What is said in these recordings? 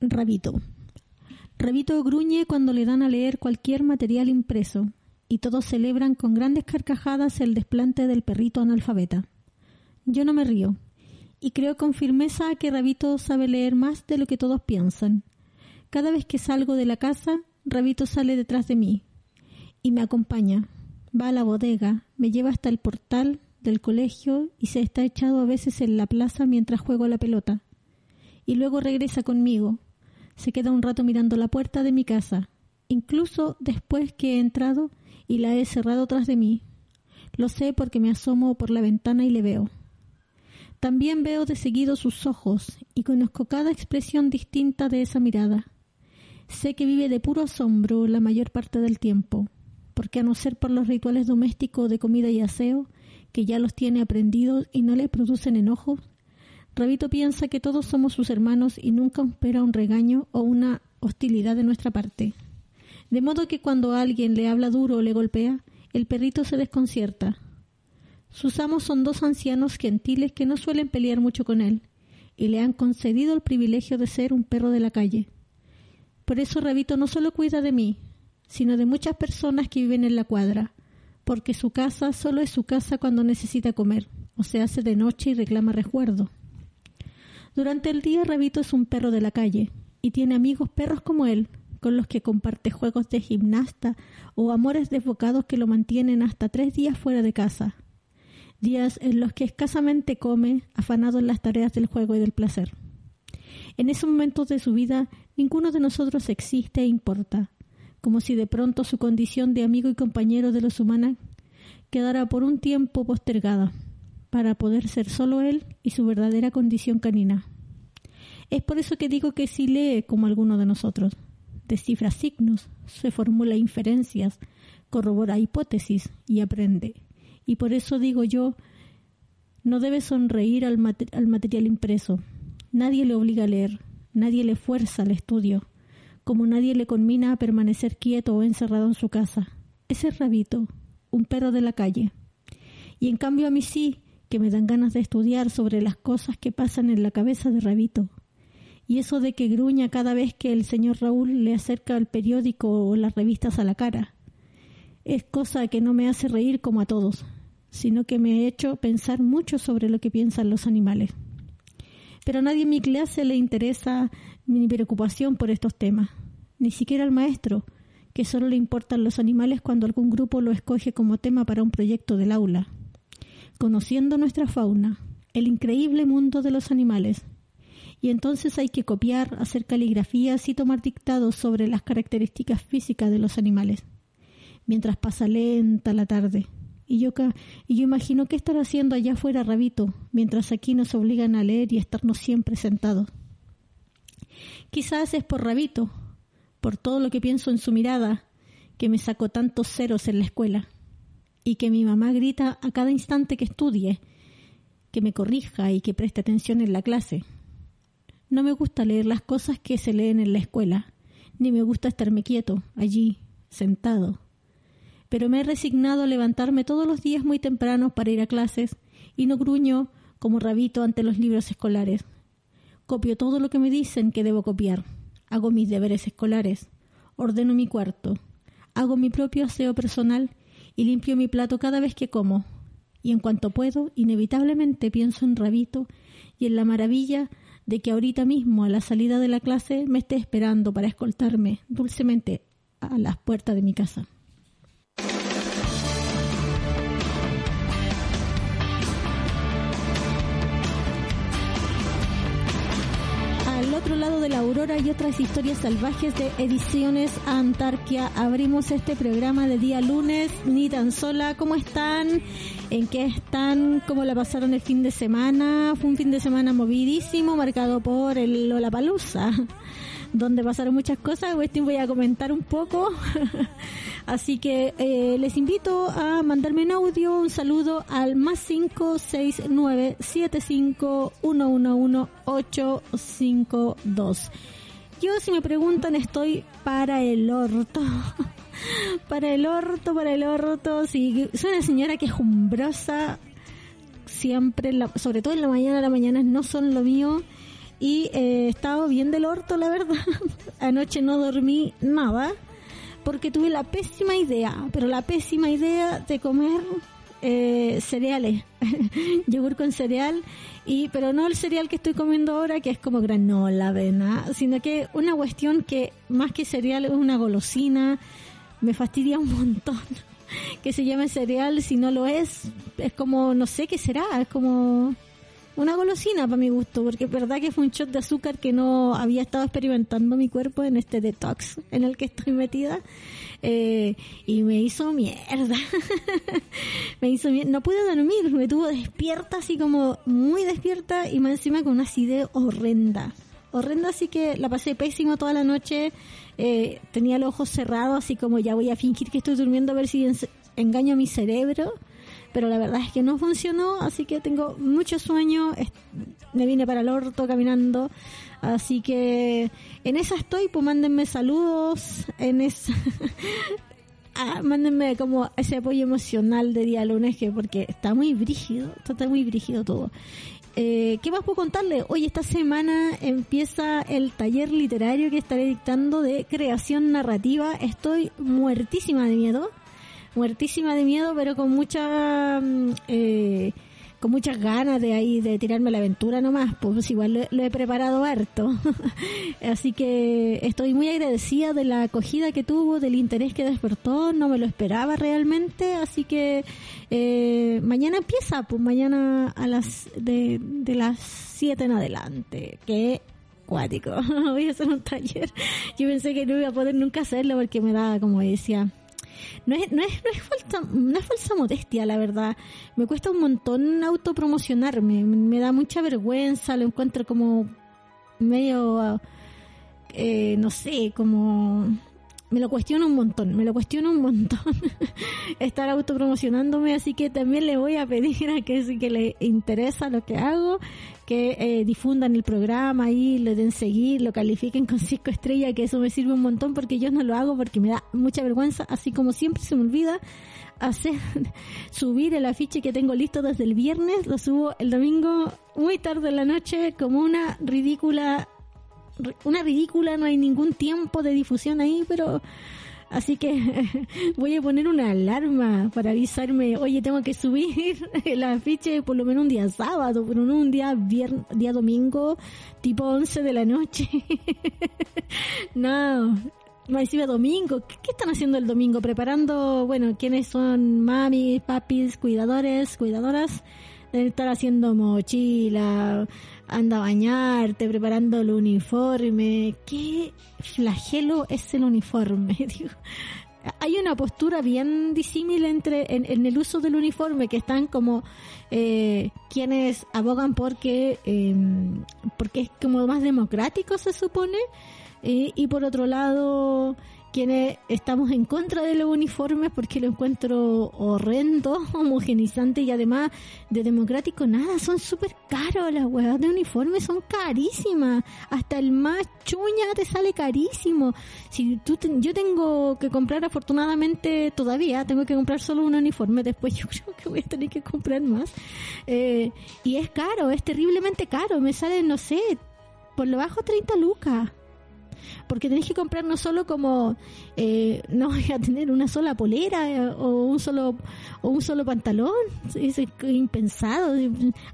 Rabito. Rabito gruñe cuando le dan a leer cualquier material impreso, y todos celebran con grandes carcajadas el desplante del perrito analfabeta. Yo no me río, y creo con firmeza que Rabito sabe leer más de lo que todos piensan. Cada vez que salgo de la casa, Rabito sale detrás de mí, y me acompaña. Va a la bodega, me lleva hasta el portal del colegio y se está echado a veces en la plaza mientras juego la pelota. Y luego regresa conmigo, se queda un rato mirando la puerta de mi casa, incluso después que he entrado y la he cerrado tras de mí. Lo sé porque me asomo por la ventana y le veo. También veo de seguido sus ojos y conozco cada expresión distinta de esa mirada. Sé que vive de puro asombro la mayor parte del tiempo, porque a no ser por los rituales domésticos de comida y aseo, que ya los tiene aprendidos y no le producen enojos, Rabito piensa que todos somos sus hermanos y nunca espera un regaño o una hostilidad de nuestra parte. De modo que cuando alguien le habla duro o le golpea, el perrito se desconcierta. Sus amos son dos ancianos gentiles que no suelen pelear mucho con él, y le han concedido el privilegio de ser un perro de la calle. Por eso Rabito no solo cuida de mí, sino de muchas personas que viven en la cuadra, porque su casa solo es su casa cuando necesita comer, o se hace de noche y reclama resguardo. Durante el día Rabito es un perro de la calle y tiene amigos perros como él, con los que comparte juegos de gimnasta o amores desbocados que lo mantienen hasta tres días fuera de casa. Días en los que escasamente come, afanado en las tareas del juego y del placer. En esos momentos de su vida ninguno de nosotros existe e importa, como si de pronto su condición de amigo y compañero de los humanos quedara por un tiempo postergada para poder ser solo él y su verdadera condición canina. Es por eso que digo que si lee como alguno de nosotros, descifra signos, se formula inferencias, corrobora hipótesis y aprende. Y por eso digo yo, no debe sonreír al, al material impreso. Nadie le obliga a leer, nadie le fuerza al estudio, como nadie le conmina a permanecer quieto o encerrado en su casa. Ese es Rabito, un perro de la calle. Y en cambio a mí sí, que me dan ganas de estudiar sobre las cosas que pasan en la cabeza de Rabito. Y eso de que gruña cada vez que el señor Raúl le acerca el periódico o las revistas a la cara. Es cosa que no me hace reír como a todos, sino que me ha hecho pensar mucho sobre lo que piensan los animales. Pero a nadie en mi clase le interesa mi preocupación por estos temas, ni siquiera al maestro, que solo le importan los animales cuando algún grupo lo escoge como tema para un proyecto del aula conociendo nuestra fauna, el increíble mundo de los animales. Y entonces hay que copiar, hacer caligrafías y tomar dictados sobre las características físicas de los animales. Mientras pasa lenta la tarde. Y yo, y yo imagino qué estará haciendo allá afuera Rabito, mientras aquí nos obligan a leer y estarnos siempre sentados. Quizás es por Rabito, por todo lo que pienso en su mirada, que me sacó tantos ceros en la escuela y que mi mamá grita a cada instante que estudie, que me corrija y que preste atención en la clase. No me gusta leer las cosas que se leen en la escuela, ni me gusta estarme quieto, allí, sentado. Pero me he resignado a levantarme todos los días muy temprano para ir a clases y no gruño como rabito ante los libros escolares. Copio todo lo que me dicen que debo copiar. Hago mis deberes escolares. Ordeno mi cuarto. Hago mi propio aseo personal y limpio mi plato cada vez que como. Y en cuanto puedo, inevitablemente pienso en Rabito y en la maravilla de que ahorita mismo a la salida de la clase me esté esperando para escoltarme dulcemente a las puertas de mi casa. Y otras historias salvajes de Ediciones Antarquia. Abrimos este programa de día lunes, ni tan sola. ¿Cómo están? ¿En qué están? ¿Cómo la pasaron el fin de semana? Fue un fin de semana movidísimo, marcado por el Lollapalooza donde pasaron muchas cosas. Hoy voy a comentar un poco. Así que eh, les invito a mandarme un audio, un saludo al más 569-75-111-852. Yo, si me preguntan, estoy para el orto. para el orto, para el orto. Soy una señora que es jumbrosa. Siempre, sobre todo en la mañana, las mañanas no son lo mío y eh, he estado bien del orto, la verdad. Anoche no dormí nada porque tuve la pésima idea, pero la pésima idea de comer eh, cereales, yogur con cereal, y pero no el cereal que estoy comiendo ahora, que es como granola, avena, sino que una cuestión que más que cereal es una golosina, me fastidia un montón que se llame cereal, si no lo es, es como, no sé qué será, es como una golosina para mi gusto, porque es verdad que fue un shot de azúcar que no había estado experimentando mi cuerpo en este detox en el que estoy metida. Eh, y me hizo mierda. me hizo mierda. No pude dormir, me tuvo despierta, así como muy despierta y más encima con una acidez horrenda. Horrenda, así que la pasé pésimo toda la noche. Eh, tenía los ojos cerrados, así como ya voy a fingir que estoy durmiendo a ver si engaño a mi cerebro pero la verdad es que no funcionó, así que tengo mucho sueño, me vine para el orto caminando, así que en esa estoy, pues mándenme saludos, en esa... ah, mándenme como ese apoyo emocional de día lunes, que porque está muy brígido, está muy brígido todo. Eh, ¿Qué más puedo contarle? Hoy esta semana empieza el taller literario que estaré dictando de creación narrativa. Estoy muertísima de miedo muertísima de miedo, pero con mucha mm, eh, con muchas ganas de ahí de tirarme la aventura nomás, pues igual lo, he preparado harto. Así que estoy muy agradecida de la acogida que tuvo, del interés que despertó, no me lo esperaba realmente, así que eh, mañana empieza, pues mañana a las de, las 7 en adelante, que cuático, voy a hacer un taller. Yo pensé que no iba a poder nunca hacerlo porque me da, como decía, no es, no es, no es falsa, no es falsa modestia, la verdad. Me cuesta un montón autopromocionarme. Me da mucha vergüenza, lo encuentro como medio, eh, no sé, como me lo cuestiono un montón, me lo cuestiono un montón estar autopromocionándome, así que también le voy a pedir a que si que le interesa lo que hago, que eh, difundan el programa y le den seguir, lo califiquen con cinco estrellas, que eso me sirve un montón porque yo no lo hago porque me da mucha vergüenza, así como siempre se me olvida hacer subir el afiche que tengo listo desde el viernes, lo subo el domingo muy tarde en la noche como una ridícula una ridícula, no hay ningún tiempo de difusión ahí, pero así que voy a poner una alarma para avisarme, oye, tengo que subir el afiche por lo menos un día sábado, pero no un día día domingo, tipo 11 de la noche. no, me decía domingo, ¿Qué, están haciendo el domingo? Preparando, bueno, quiénes son mami, papis, cuidadores, cuidadoras, estar haciendo mochila, anda a bañarte, preparando el uniforme. ¿Qué flagelo es el uniforme? hay una postura bien disímil entre en, el uso del uniforme que están como eh, quienes abogan porque eh, porque es como más democrático se supone eh, y por otro lado estamos en contra de los uniformes porque lo encuentro horrendo, homogenizante y además de democrático nada, son súper caros las huevas de uniformes, son carísimas, hasta el más chuña te sale carísimo. Si tú yo tengo que comprar afortunadamente todavía, tengo que comprar solo un uniforme, después yo creo que voy a tener que comprar más. Eh, y es caro, es terriblemente caro, me sale, no sé, por lo bajo 30 lucas porque tenés que comprar no solo como eh, no voy a tener una sola polera eh, o un solo o un solo pantalón. Es impensado.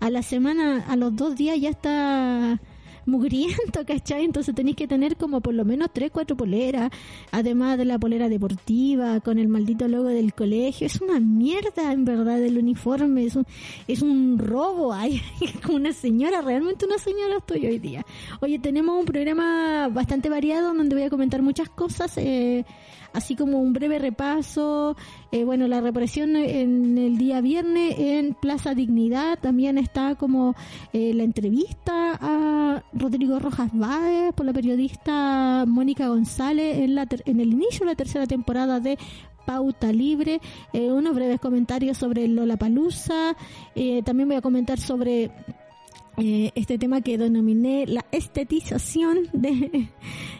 A la semana a los dos días ya está mugriento, ¿cachai? Entonces tenéis que tener como por lo menos tres, cuatro poleras, además de la polera deportiva, con el maldito logo del colegio. Es una mierda, en verdad, el uniforme. Es un, es un robo. Ay, como una señora, realmente una señora estoy hoy día. Oye, tenemos un programa bastante variado donde voy a comentar muchas cosas. Eh, así como un breve repaso. Eh, bueno, la represión en el día viernes en Plaza Dignidad también está como eh, la entrevista a Rodrigo Rojas Báez por la periodista Mónica González en, la en el inicio de la tercera temporada de Pauta Libre, eh, unos breves comentarios sobre Lola Palusa, eh, también voy a comentar sobre eh, este tema que denominé la estetización de,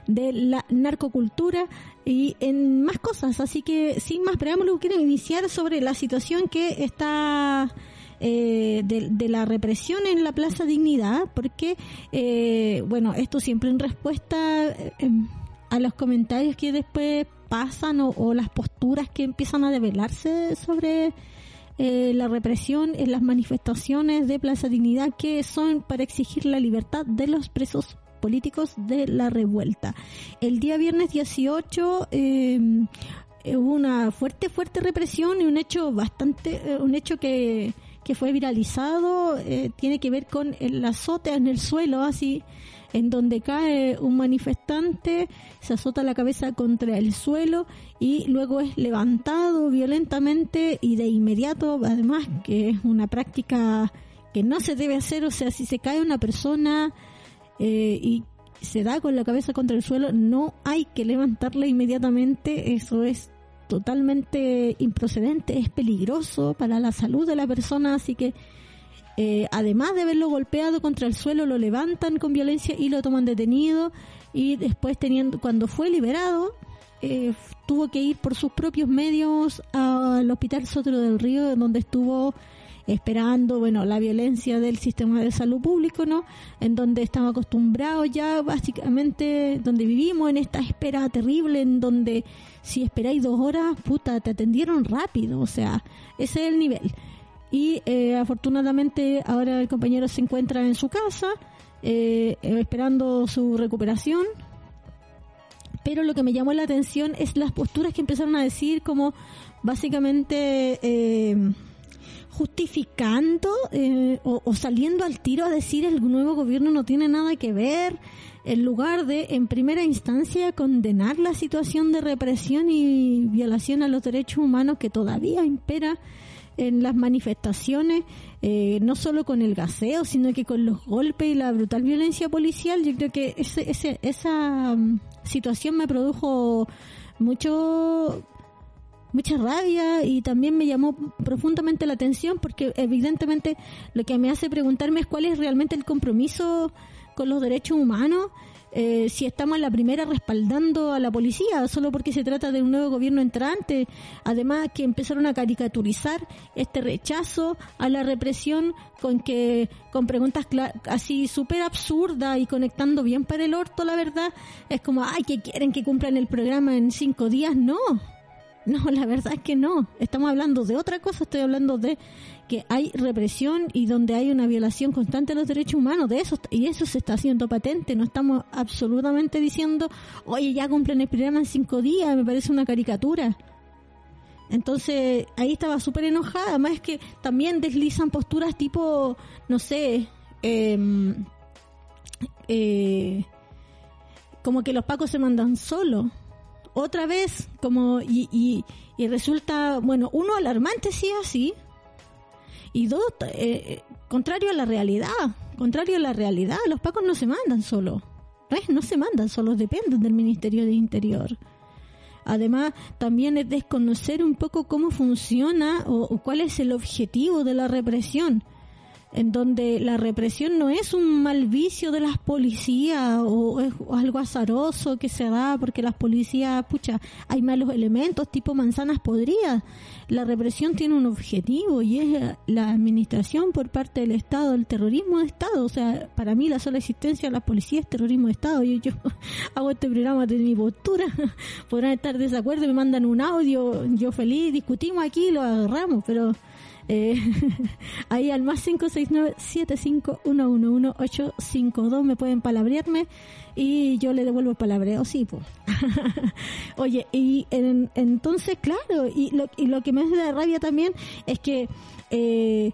de la narcocultura y en más cosas. Así que sin más preámbulo quiero iniciar sobre la situación que está eh, de, la represión en la Plaza Dignidad, porque, eh, bueno, esto siempre en respuesta em, a los comentarios que después pasan o, las posturas que empiezan a develarse sobre la represión en las manifestaciones de Plaza Dignidad que son para exigir la libertad de los presos políticos de la revuelta. El día viernes 18 eh, hubo una fuerte, fuerte represión y un hecho bastante, eh, un hecho que, que fue viralizado, eh, tiene que ver con el azote en el suelo, así, en donde cae un manifestante, se azota la cabeza contra el suelo y luego es levantado violentamente y de inmediato, además, que es una práctica que no se debe hacer, o sea, si se cae una persona, eh, y se da con la cabeza contra el suelo, no hay que levantarla inmediatamente, eso es totalmente improcedente, es peligroso para la salud de la persona, así que eh, además de haberlo golpeado contra el suelo, lo levantan con violencia y lo toman detenido y después teniendo, cuando fue liberado, eh, tuvo que ir por sus propios medios al hospital Sotero del Río, donde estuvo esperando, bueno, la violencia del sistema de salud público, ¿no? En donde estamos acostumbrados ya, básicamente, donde vivimos en esta espera terrible, en donde si esperáis dos horas, puta, te atendieron rápido, o sea, ese es el nivel. Y eh, afortunadamente ahora el compañero se encuentra en su casa, eh, esperando su recuperación, pero lo que me llamó la atención es las posturas que empezaron a decir como básicamente eh, justificando eh, o, saliendo al tiro a decir el nuevo gobierno no tiene nada que ver, en lugar de, en primera instancia, condenar la situación de represión y violación a los derechos humanos que todavía impera en las manifestaciones, eh, no solo con el gaseo, sino que con los golpes y la brutal violencia policial. Yo creo que ese, ese, esa mm, situación me produjo mucho mucha rabia y también me llamó profundamente la atención porque evidentemente lo que me hace preguntarme es cuál es realmente el compromiso con los derechos humanos eh, si estamos la primera respaldando a la policía solo porque se trata de un nuevo gobierno entrante además que empezaron a caricaturizar este rechazo a la represión con que con preguntas así súper absurdas y conectando bien para el orto la verdad es como ay que quieren que cumplan el programa en cinco días no no, la verdad es que no. Estamos hablando de otra cosa. Estoy hablando de que hay represión y donde hay una violación constante de los derechos humanos. De eso y eso se está haciendo patente. No estamos absolutamente diciendo, oye, ya cumplen el programa en cinco días. Me parece una caricatura. Entonces ahí estaba súper enojada. Además es que también deslizan posturas tipo, no sé, em, eh, como que los pacos se mandan solos otra vez, como, y, y, y resulta, bueno, uno alarmante sí así, y dos, eh, contrario a la realidad, contrario a la realidad, los pacos no se mandan solo, no, se mandan solos, dependen del Ministerio de Interior. Además, también es desconocer un poco cómo funciona o cuál es el objetivo de la represión en donde la represión no es un mal vicio de las policías o es algo azaroso que se da porque las policías, pucha, hay malos elementos tipo manzanas podridas. La represión tiene un objetivo y es la administración por parte del Estado, el terrorismo de Estado. O sea, para mí la sola existencia de las policías es terrorismo de Estado. Yo, yo hago este programa de mi postura. Podrán estar de desacuerdo, me mandan un audio, yo feliz, discutimos aquí, lo agarramos, pero eh, ahí al más 569-75111-852 me pueden palabrearme y yo le devuelvo el palabreo, sí. Oye, y entonces, claro, y lo, y lo que me de rabia también es que eh,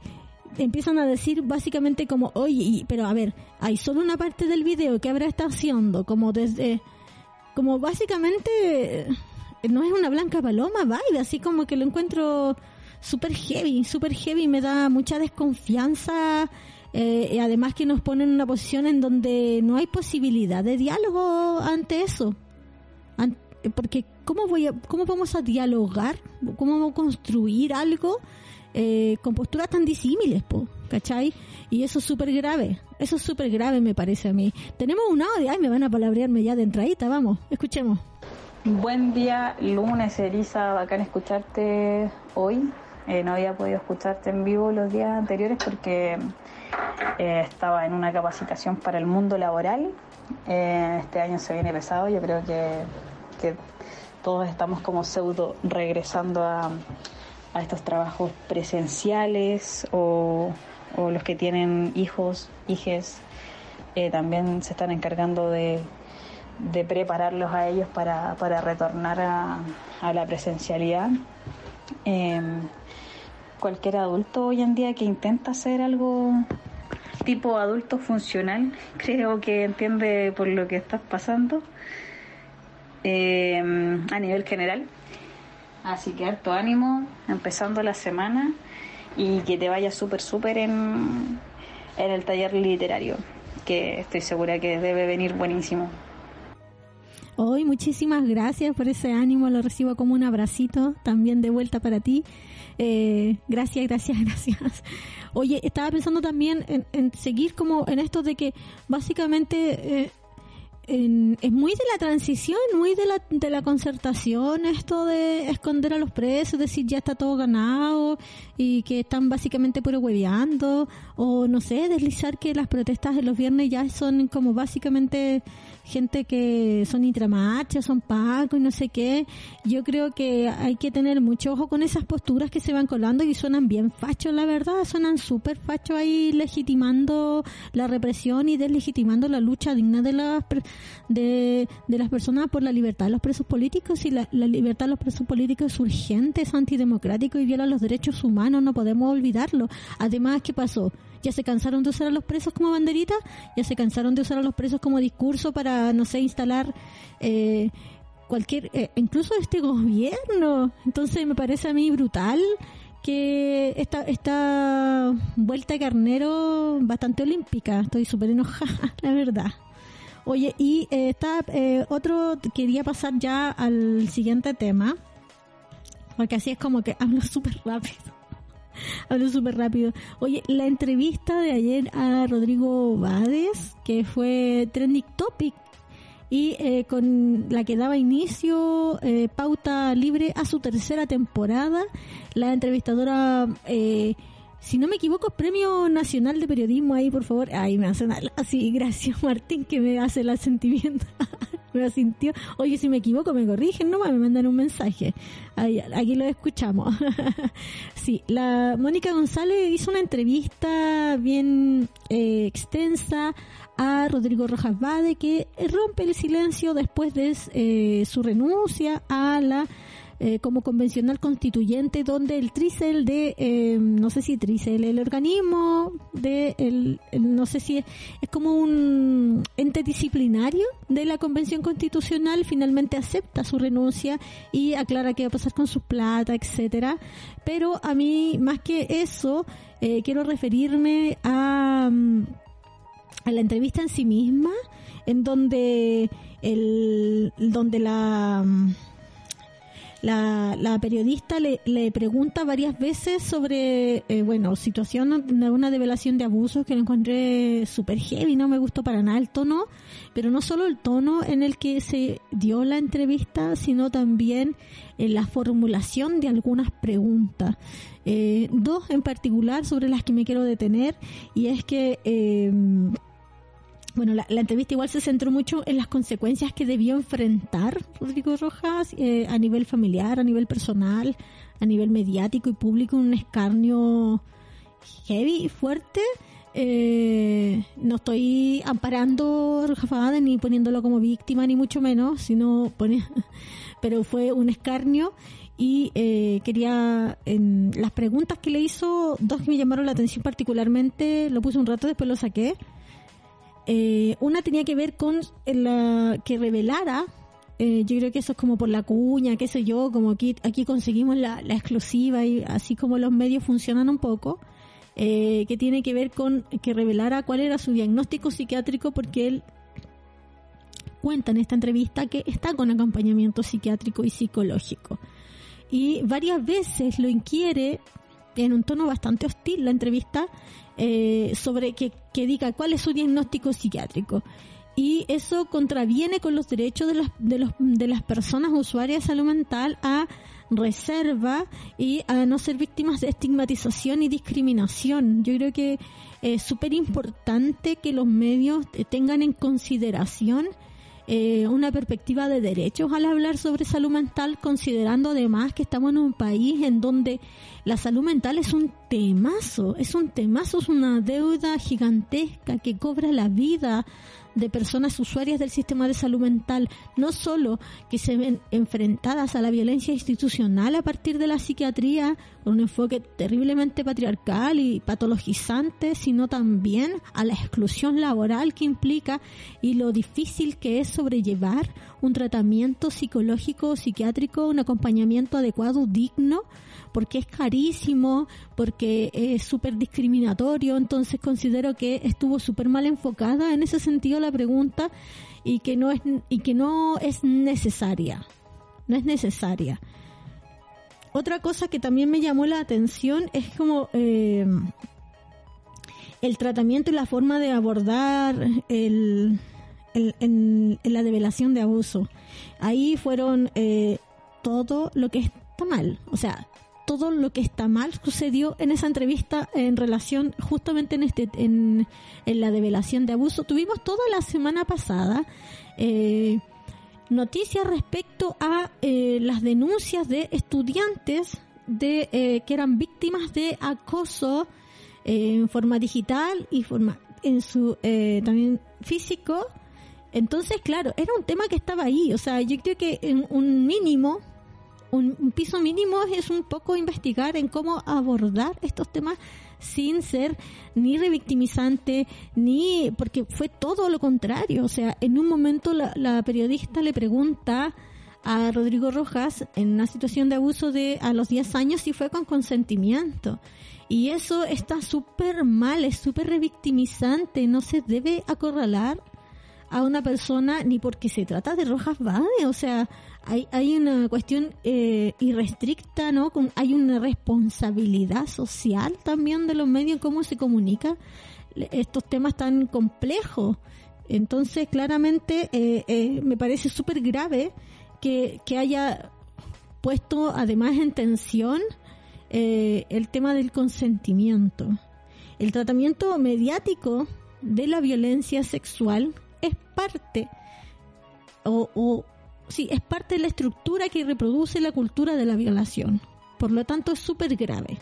empiezan a decir básicamente como, oye, pero a ver, hay solo una parte del video que habrá estado haciendo, como desde, como básicamente, no es una blanca paloma, vaya, así como que lo encuentro súper heavy, súper heavy, me da mucha desconfianza. Eh, además que nos pone en una posición en donde no hay posibilidad de diálogo ante eso. porque ¿cómo, voy a, ¿cómo vamos a dialogar? ¿Cómo vamos a construir algo eh, con posturas tan disímiles? Po, ¿Cachai? Y eso es súper grave. Eso es súper grave, me parece a mí. Tenemos un audio. Ay, me van a palabrearme ya de entradita. Vamos, escuchemos. Buen día, lunes, Elisa. Bacán escucharte hoy Eh, no había podido escucharte en vivo los días anteriores porque eh, estaba en una capacitación para el mundo laboral. Eh, este año se viene pesado, yo creo que, que todos estamos como pseudo regresando a, a estos trabajos presenciales o, o, los que tienen hijos, hijes, también se están encargando de, de prepararlos a ellos para, para retornar a, a, la presencialidad. Eh, cualquier adulto hoy en día que intenta hacer algo tipo adulto funcional, creo que entiende por lo que estás pasando eh, a nivel general. Así que harto ánimo, empezando la semana y que te vaya súper, súper en, en el taller literario, que estoy segura que debe venir buenísimo. Hoy muchísimas gracias por ese ánimo, lo recibo como un abracito también de vuelta para ti. Eh, gracias, gracias, gracias. Oye, estaba pensando también en, en, seguir como en esto de que básicamente eh, en, es muy de la transición, muy de la, de la concertación, esto de esconder a los presos, decir ya está todo ganado y que están básicamente puro hueveando, o no sé, deslizar que las protestas de los viernes ya son como básicamente gente que son intramarchas, son pacos y no sé qué. Yo creo que hay que tener mucho ojo con esas posturas que se van colando y suenan bien fachos, la verdad, suenan súper fachos ahí legitimando la represión y deslegitimando la lucha digna de las de, de las personas por la libertad de los presos políticos y la, la libertad de los presos políticos es urgente, es antidemocrático y viola los derechos humanos, no podemos olvidarlo. Además, ¿qué pasó? Ya se cansaron de usar a los presos como banderita, ya se cansaron de usar a los presos como discurso para, no sé, instalar eh, cualquier, eh, incluso este gobierno. Entonces me parece a mí brutal que esta, esta vuelta de carnero bastante olímpica, estoy súper enojada, la verdad. Oye, y eh, está eh, otro, quería pasar ya al siguiente tema, porque así es como que hablo súper rápido. Hablo súper rápido. Oye, la entrevista de ayer a Rodrigo Bades, que fue trending topic y eh, con la que daba inicio eh, Pauta Libre a su tercera temporada, la entrevistadora eh, si no me equivoco, Premio Nacional de Periodismo ahí, por favor. Ahí me hacen así, gracias Martín, que me hace el asentimiento. asintió. Oye, si me equivoco, me corrigen, no me mandan un mensaje. Aquí lo escuchamos. sí, la Mónica González hizo una entrevista bien eh, extensa a Rodrigo Rojas Bade, que rompe el silencio después de eh, su renuncia a la eh, como convencional constituyente donde el tricel de, eh, no sé si tricel, el organismo de, el, no sé si es, es, como un ente disciplinario de la convención constitucional, finalmente acepta su renuncia y aclara qué va a pasar con su plata, etcétera. Pero a mí, más que eso, eh, quiero referirme a, mm, a la entrevista en sí misma, en donde el, donde la, mm, la, la periodista le, le, pregunta varias veces sobre, eh, bueno, situación de una develación de abusos que lo encontré súper heavy, no me gustó para nada el tono, pero no solo el tono en el que se dio la entrevista, sino también en la formulación de algunas preguntas. Eh, dos en particular sobre las que me quiero detener, y es que, eh, bueno, la, la, entrevista igual se centró mucho en las consecuencias que debió enfrentar Rodrigo Rojas eh, a nivel familiar, a nivel personal, a nivel mediático y público, un escarnio heavy, fuerte. Eh, no estoy amparando a Rojas Fagade ni poniéndolo como víctima, ni mucho menos, sino pone, pero fue un escarnio y eh, quería en las preguntas que le hizo dos que me llamaron la atención particularmente lo puse un rato después lo saqué eh, una tenía que ver con la que revelara, eh, yo creo que eso es como por la cuña, qué sé yo, como aquí, aquí conseguimos la, exclusiva y así como los medios funcionan un poco, eh, que tiene que ver con que revelara cuál era su diagnóstico psiquiátrico porque él cuenta en esta entrevista que está con acompañamiento psiquiátrico y psicológico. Y varias veces lo inquiere en un tono bastante hostil la entrevista eh, sobre que, que, diga cuál es su diagnóstico psiquiátrico. y eso contraviene con los derechos de, las de, los, de las personas usuarias de salud mental a reserva y a no ser víctimas de estigmatización y discriminación. Yo creo que es súper importante que los medios tengan en consideración eh, una perspectiva de derechos al hablar sobre salud mental, considerando además que estamos en un país en donde la salud mental es un temazo, es un temazo, es una deuda gigantesca que cobra la vida de personas usuarias del sistema de salud mental, no solo que se ven enfrentadas a la violencia institucional a partir de la psiquiatría, con un enfoque terriblemente patriarcal y patologizante, sino también a la exclusión laboral que implica y lo difícil que es sobrellevar un tratamiento psicológico o psiquiátrico, un acompañamiento adecuado, digno, porque es carísimo, porque es súper discriminatorio, entonces considero que estuvo súper mal enfocada en ese sentido la pregunta y que no es, y que no es necesaria, no es necesaria. Otra cosa que también me llamó la atención es como eh, el tratamiento y la forma de abordar el, en, la develación de abuso. Ahí fueron eh, todo lo que está mal. O sea, todo lo que está mal sucedió en esa entrevista en relación justamente en este en, la develación de abuso. Tuvimos toda la semana pasada eh, noticias respecto a eh, las denuncias de estudiantes de eh, que eran víctimas de acoso en forma digital y forma en su también físico. Entonces, claro, era un tema que estaba ahí. O sea, yo creo que en un mínimo un, piso mínimo es un poco investigar en cómo abordar estos temas sin ser ni revictimizante, ni porque fue todo lo contrario. O sea, en un momento la, periodista le pregunta a Rodrigo Rojas en una situación de abuso de a los 10 años si fue con consentimiento. Y eso está súper mal, es súper revictimizante, no se debe acorralar a una persona ni porque se trata de Rojas Bade, o sea, hay, hay una cuestión eh, irrestricta, ¿no? hay una responsabilidad social también de los medios, cómo se comunica estos temas tan complejos. Entonces, claramente, eh, eh, me parece súper grave que, que haya puesto además en tensión eh, el tema del consentimiento. El tratamiento mediático de la violencia sexual es parte o, o sí, es parte de la estructura que reproduce la cultura de la violación. Por lo tanto, es súper grave.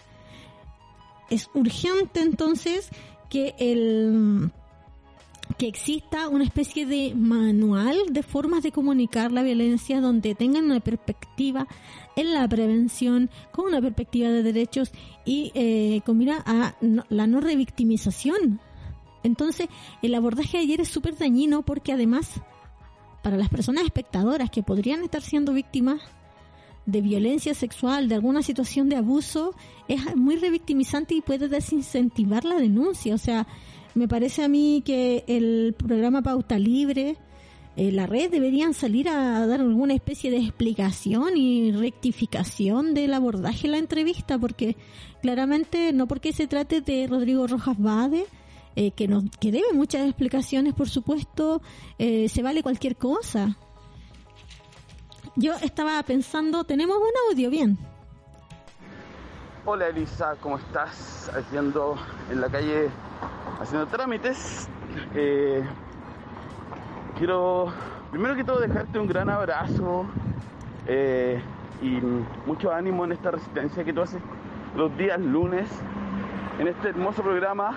Es urgente entonces que el que exista una especie de manual de formas de comunicar la violencia donde tengan una perspectiva en la prevención con una perspectiva de derechos y eh, combina a la no revictimización. Entonces, el abordaje de ayer es súper dañino porque además para las personas espectadoras que podrían estar siendo víctimas de violencia sexual, de alguna situación de abuso, es muy revictimizante y puede desincentivar la denuncia. O sea, me parece a mí que el programa Pauta Libre, eh, la red deberían salir a dar alguna especie de explicación y rectificación del abordaje de la entrevista, porque claramente no porque se trate de Rodrigo Rojas Bade, eh, que, nos, que debe muchas explicaciones, por supuesto, eh, se vale cualquier cosa. Yo estaba pensando, tenemos un audio, bien. Hola Elisa, ¿cómo estás? Haciendo en la calle, haciendo trámites. Eh, quiero, primero que todo, dejarte un gran abrazo y mucho ánimo en esta resistencia que tú haces los días lunes en este hermoso programa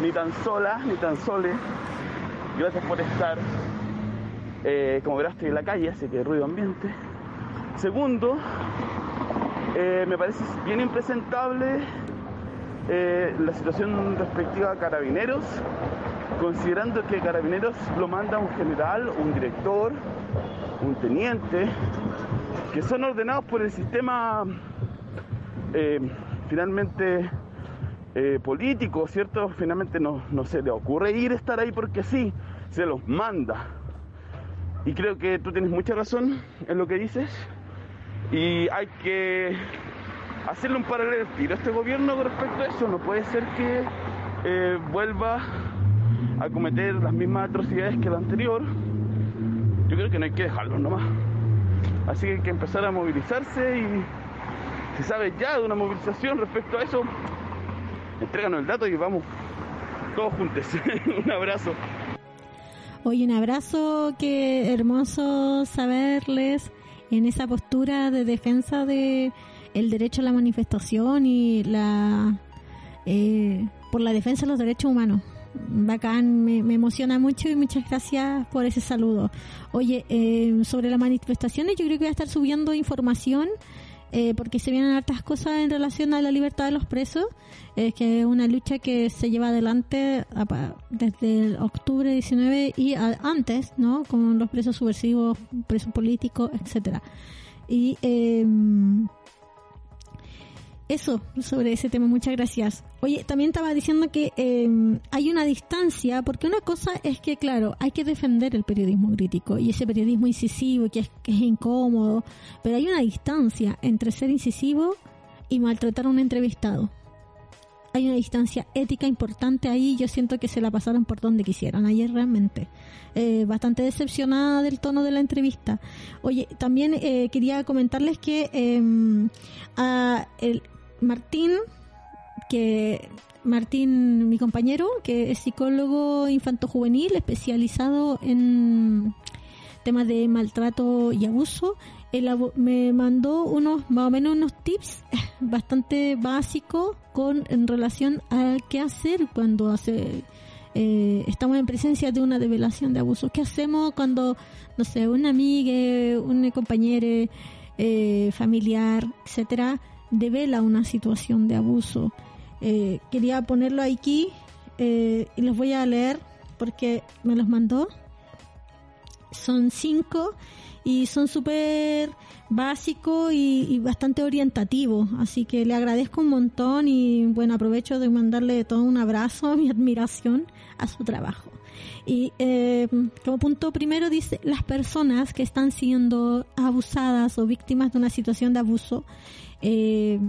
ni tan sola, ni tan sole. Gracias por estar. Eh, como verás, estoy en la calle, así que ruido ambiente. Segundo, eh, me parece bien impresentable eh, la situación respectiva a carabineros, considerando que carabineros lo manda un general, un director, un teniente, que son ordenados por el sistema finalmente eh, ¿cierto? Finalmente no, no se le ocurre ir a estar ahí porque sí, se los manda. Y creo que tú tienes mucha razón en lo que dices. Y hay que hacerle un paralelo tiro a este gobierno con respecto a eso. No puede ser que eh, vuelva a cometer las mismas atrocidades que la anterior, yo creo que no hay que dejarlo nomás. Así que hay que empezar a movilizarse y si sabes ya de una movilización respecto a eso, entréganos el dato y vamos todos juntos. un abrazo. Oye, un abrazo, qué hermoso saberles en esa postura de defensa de el derecho a la manifestación y la eh, por la defensa de los derechos humanos. Bacán, me, emociona mucho y muchas gracias por ese saludo. Oye, eh, sobre las manifestaciones, yo creo que voy a estar subiendo información eh, porque se vienen hartas cosas en relación a la libertad de los presos, eh, que es una lucha que se lleva adelante desde octubre 19 y antes, ¿no? Con los presos subversivos, presos políticos, etcétera. Y eh, eso, sobre ese tema, muchas gracias. Oye, también estaba diciendo que em, hay una distancia, porque una cosa es que, claro, hay que defender el periodismo crítico y ese periodismo incisivo que es, que es incómodo, pero hay una distancia entre ser incisivo y maltratar a un entrevistado. Hay una distancia ética importante ahí, yo siento que se la pasaron por donde quisieron ayer realmente. Eh, bastante decepcionada del tono de la entrevista. Oye, también eh, quería comentarles que eh, a el, Martín, que Martín, mi compañero, que es psicólogo infanto-juvenil especializado en temas de maltrato y abuso, él me mandó unos, más o menos unos tips bastante básicos con en relación a qué hacer cuando hace, eh, estamos en presencia de una develación de abuso. ¿Qué hacemos cuando, no sé, una amiga, un compañero, eh, familiar, etcétera, devela una situación de abuso. Eh, quería ponerlo aquí eh, y los voy a leer porque me los mandó. Son cinco y son súper básicos y, bastante orientativos. Así que le agradezco un montón y bueno, aprovecho de mandarle todo un abrazo, mi admiración a su trabajo. Y eh, como punto primero dice, las personas que están siendo abusadas o víctimas de una situación de abuso eh,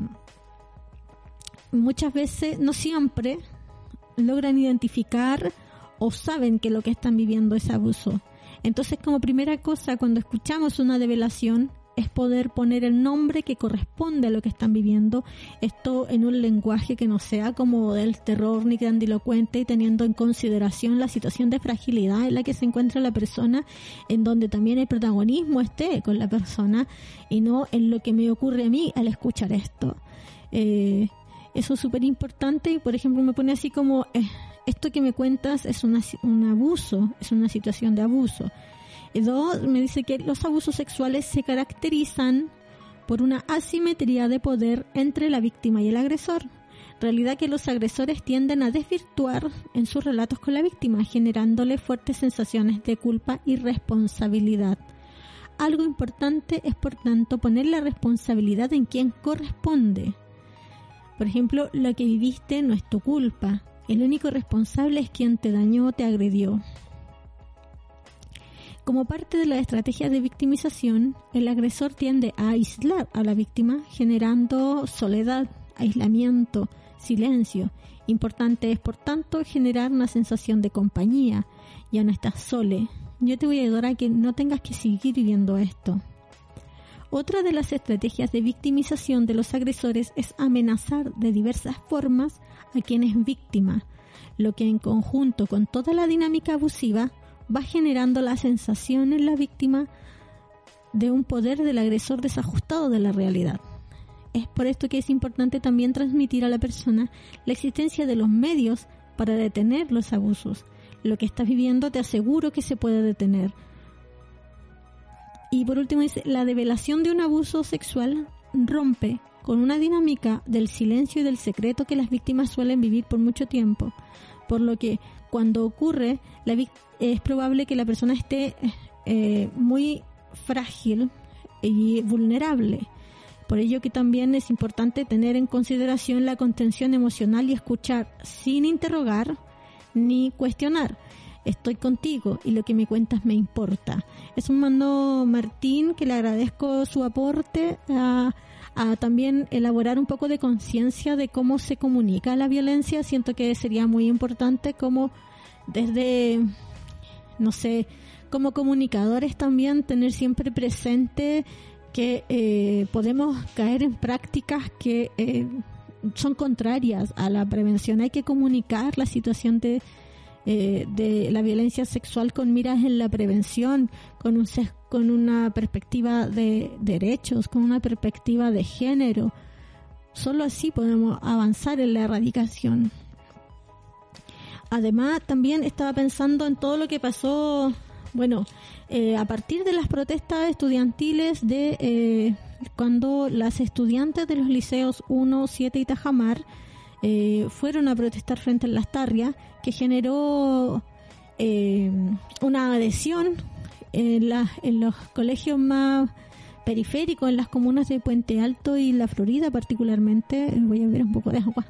muchas veces, no siempre, logran identificar o saben que lo que están viviendo es abuso. Entonces, como primera cosa, cuando escuchamos una develación, es poder poner el nombre que corresponde a lo que están viviendo, esto en un lenguaje que no sea como del terror ni grandilocuente y teniendo en consideración la situación de fragilidad en la que se encuentra la persona, en donde también el protagonismo esté con la persona y no en lo que me ocurre a mí al escuchar esto. Eh, eso es súper importante y por ejemplo me pone así como, eh, esto que me cuentas es un abuso, es una situación de abuso Dos, me dice que los abusos sexuales se caracterizan por una asimetría de poder entre la víctima y el agresor. Realidad que los agresores tienden a desvirtuar en sus relatos con la víctima, generándole fuertes sensaciones de culpa y responsabilidad. Algo importante es, por tanto, poner la responsabilidad en quien corresponde. Por ejemplo, lo que viviste no es tu culpa. El único responsable es quien te dañó o te agredió. Como parte de la estrategia de victimización, el agresor tiende a aislar a la víctima, generando soledad, aislamiento, silencio. Importante es, por tanto, generar una sensación de compañía. Ya no estás sole. Yo te voy a ayudar a que no tengas que seguir viviendo esto. Otra de las estrategias de victimización de los agresores es amenazar de diversas formas a quien es víctima, lo que en conjunto con toda la dinámica abusiva va generando la sensación en la víctima de un poder del agresor desajustado de la realidad. Es por esto que es importante también transmitir a la persona la existencia de los medios para detener los abusos. Lo que estás viviendo te aseguro que se puede detener. Y por último dice, la develación de un abuso sexual rompe con una dinámica del silencio y del secreto que las víctimas suelen vivir por mucho tiempo, por lo que cuando ocurre, es probable que la persona esté eh, muy frágil y vulnerable. Por ello que también es importante tener en consideración la contención emocional y escuchar sin interrogar ni cuestionar. Estoy contigo y lo que me cuentas me importa. Es un mando Martín que le agradezco su aporte a también elaborar un poco de conciencia de cómo se comunica la violencia. Siento que sería muy importante cómo desde, no sé, como comunicadores también tener siempre presente que eh, podemos caer en prácticas que eh, son contrarias a la prevención. Hay que comunicar la situación de, eh, de la violencia sexual con miras en la prevención, con, un, con una perspectiva de derechos, con una perspectiva de género. Solo así podemos avanzar en la erradicación. Además, también estaba pensando en todo lo que pasó, bueno, eh, a partir de las protestas estudiantiles de eh, cuando las estudiantes de los liceos 1, 7 y Tajamar eh, fueron a protestar frente a las Tarrias, que generó una adhesión en, en los colegios más periféricos, en las comunas de Puente Alto y La Florida particularmente. Voy a ver un poco de agua.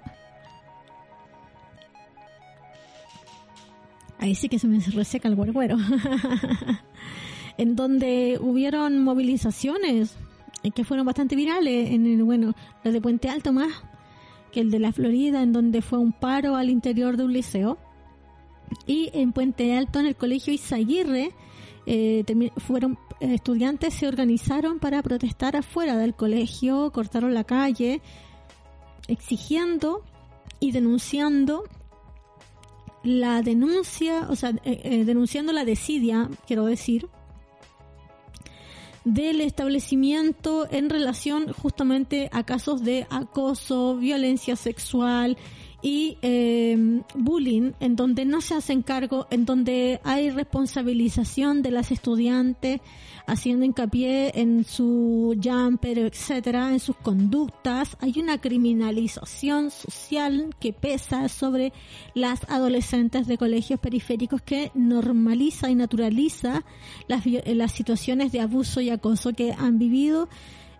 Ahí sí que se me reseca el guarguero. en donde hubieron movilizaciones eh, que fueron bastante virales, en el, bueno, las de Puente Alto más que el de la Florida, en donde fue un paro al interior de un liceo. Y en Puente Alto, en el colegio Izaguirre, eh, fueron estudiantes se organizaron para protestar afuera del colegio, cortaron la calle, exigiendo y denunciando la denuncia, o sea, eh, denunciando la desidia, quiero decir, del establecimiento en relación justamente a casos de acoso, violencia sexual y eh, bullying, en donde no se hacen cargo, en donde hay responsabilización de las estudiantes, haciendo hincapié en su jumper, etcétera, en sus conductas. Hay una criminalización social que pesa sobre las adolescentes de colegios periféricos que normaliza y naturaliza las, las situaciones de abuso y acoso que han vivido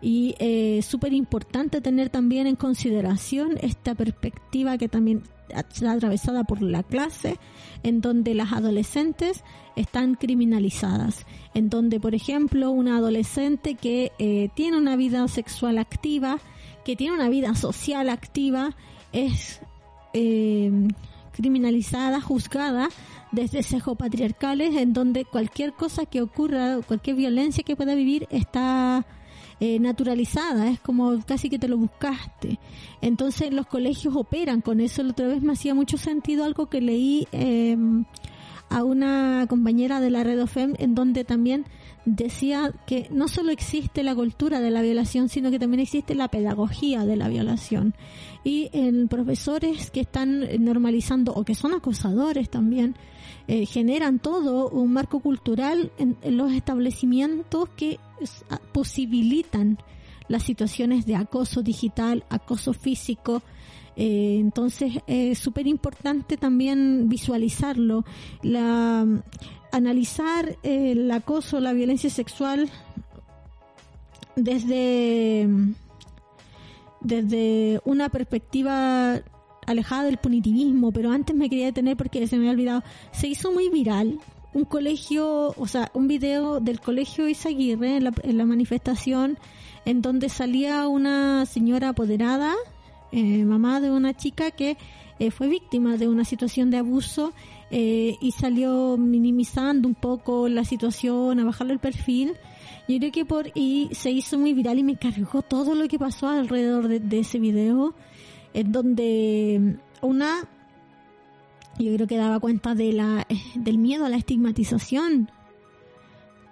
y eh, súper importante tener también en consideración esta perspectiva que también está atravesada por la clase, en donde las adolescentes están criminalizadas, en donde, por ejemplo, una adolescente que eh, tiene una vida sexual activa, que tiene una vida social activa, es eh, criminalizada, juzgada desde sesgo patriarcales, en donde cualquier cosa que ocurra, cualquier violencia que pueda vivir está eh, naturalizada, es como casi que te lo buscaste. Entonces los colegios operan con eso. La otra vez me hacía mucho sentido algo que leí eh, a una compañera de la Red OFEM en donde también decía que no solo existe la cultura de la violación, sino que también existe la pedagogía de la violación. Y en profesores que están normalizando o que son acosadores también, eh, generan todo un marco cultural en, los establecimientos que posibilitan las situaciones de acoso digital, acoso físico. Eh, entonces es súper importante también visualizarlo, la, analizar el acoso, la violencia sexual desde, desde una perspectiva alejada del punitivismo, pero antes me quería detener porque se me había olvidado. Se hizo muy viral un colegio, o sea, un video del colegio Isaguirre en la, en la manifestación en donde salía una señora apoderada, eh, mamá de una chica que eh, fue víctima de una situación de abuso eh, y salió minimizando un poco la situación, a bajarle el perfil. Yo creo que por y se hizo muy viral y me cargó todo lo que pasó alrededor de ese video en donde una yo creo que daba cuenta de la del miedo a la estigmatización.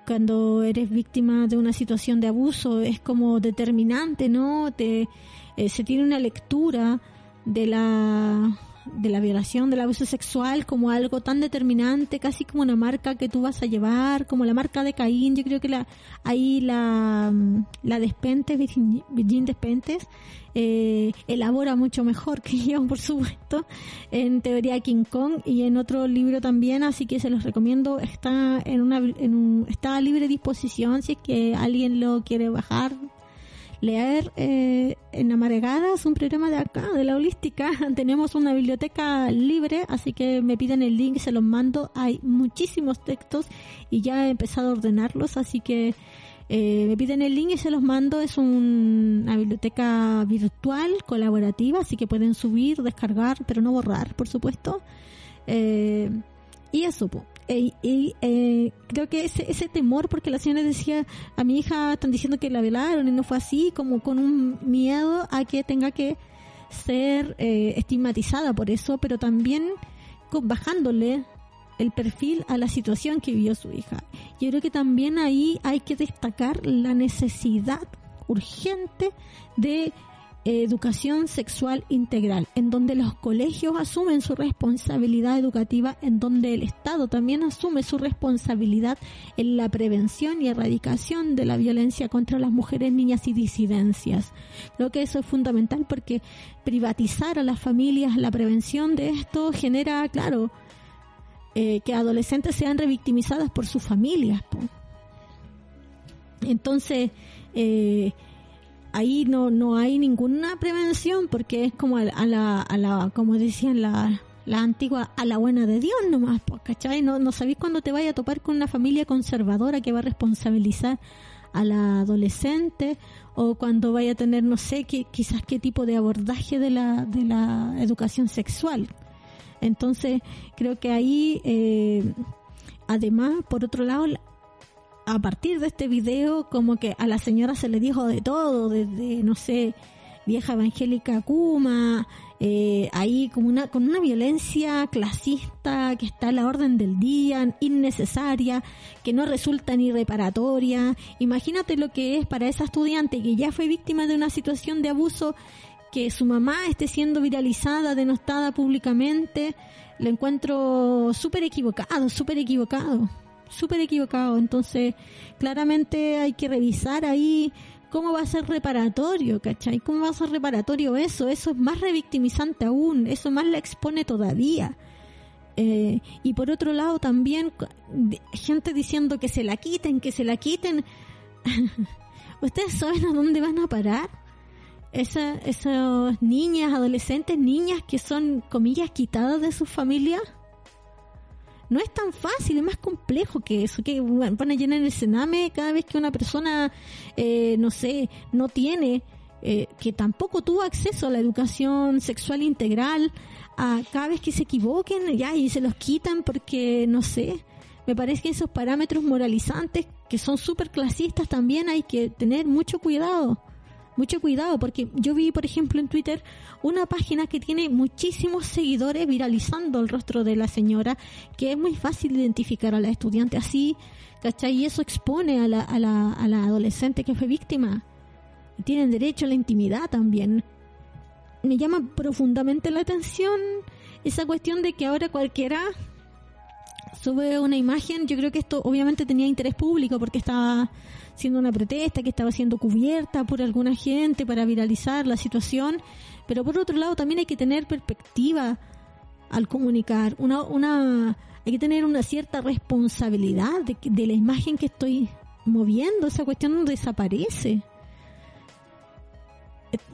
Cuando eres víctima de una situación de abuso es como determinante no te eh, se tiene una lectura de la de la violación, del abuso sexual como algo tan determinante, casi como una marca que tú vas a llevar, como la marca de Caín. Yo creo que la, ahí la, mm, la Despentes, Virgin Despentes, eh, elabora mucho mejor que yo, por supuesto, en Teoría King Kong y en otro libro también, así que se los recomiendo. Está en una, en un, está a libre disposición si es que alguien lo quiere bajar leer eh, en Amaregadas, un programa de acá, de la holística. Tenemos una biblioteca libre, así que me piden el link, se los mando. Hay muchísimos textos y ya he empezado a ordenarlos, así que eh, me piden el link y se los mando. Es una biblioteca virtual, colaborativa, así que pueden subir, descargar, pero no borrar, por supuesto. Eh, Y eso, pues. Y eh, creo que ese, ese temor, porque la señora decía, a mi hija están diciendo que la violaron y no fue así, como con un miedo a que tenga que ser eh, estigmatizada por eso, pero también bajándole el perfil a la situación que vivió su hija. Yo creo que también ahí hay que destacar la necesidad urgente de educación sexual integral, en donde los colegios asumen su responsabilidad educativa, en donde el Estado también asume su responsabilidad en la prevención y erradicación de la violencia contra las mujeres, niñas y disidencias. Creo que eso es fundamental porque privatizar a las familias la prevención de esto genera, claro, eh, que adolescentes sean revictimizadas por sus familias. Entonces, eh, ahí no, no hay ninguna prevención porque es como a, la, a la, como decían la, la antigua, a la buena de Dios nomás, ¿cachai? No, no sabéis cuándo te vaya a topar con una familia conservadora que va a responsabilizar a la adolescente o cuando vaya a tener, no sé, qué, quizás qué tipo de abordaje de la, de la educación sexual. Entonces, creo que ahí, eh, además, por otro lado, a partir de este video, como que a la señora se le dijo de todo, desde, no sé, vieja evangélica Kuma, eh, ahí como una, con una violencia clasista que está a la orden del día, innecesaria, que no resulta ni reparatoria. Imagínate lo que es para esa estudiante que ya fue víctima de una situación de abuso, que su mamá esté siendo viralizada, denostada públicamente. Lo encuentro súper equivocado, súper equivocado súper equivocado. Entonces, claramente hay que revisar ahí cómo va a ser reparatorio, ¿cachai? ¿Cómo va a ser reparatorio eso? Eso es más revictimizante aún, eso más la expone todavía. Eh, y por otro lado también gente diciendo que se la quiten, que se la quiten. ¿Ustedes saben a dónde van a parar? Esa, esas niñas, adolescentes, niñas que son, comillas, quitadas de sus familias no es tan fácil, es más complejo que eso, que van a llenar el cename cada vez que una persona, eh, no sé, no tiene, eh, que tampoco tuvo acceso a la educación sexual integral, a cada vez que se equivoquen, ya, y se los quitan porque, no sé, me parece que esos parámetros moralizantes que son súper clasistas también hay que tener mucho cuidado mucho cuidado porque yo vi, por ejemplo, en Twitter una página que tiene muchísimos seguidores viralizando el rostro de la señora, que es muy fácil identificar a la estudiante así, ¿cachai? Y eso expone a la, a la, a la adolescente que fue víctima. Tienen derecho a la intimidad también. Me llama profundamente la atención esa cuestión de que ahora cualquiera sube una imagen, yo creo que esto obviamente tenía interés público porque estaba siendo una protesta que estaba siendo cubierta por alguna gente para viralizar la situación, pero por otro lado también hay que tener perspectiva al comunicar, una, una, hay que tener una cierta responsabilidad de, de la imagen que estoy moviendo, esa cuestión desaparece.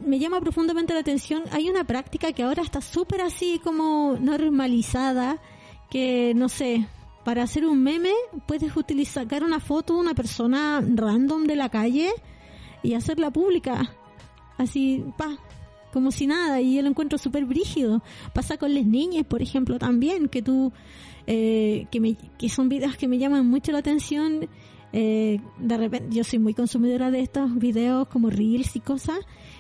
Me llama profundamente la atención, hay una práctica que ahora está súper así como normalizada, que no sé, para hacer un meme puedes utilizar sacar una foto de una persona random de la calle y hacerla pública. Así, pa, como si nada, y yo lo encuentro súper brígido. Pasa con las niñas, por ejemplo, también, que tú, eh, que, me, son videos que me llaman mucho la atención. Eh, de repente, yo soy muy consumidora de estos videos como reels y cosas,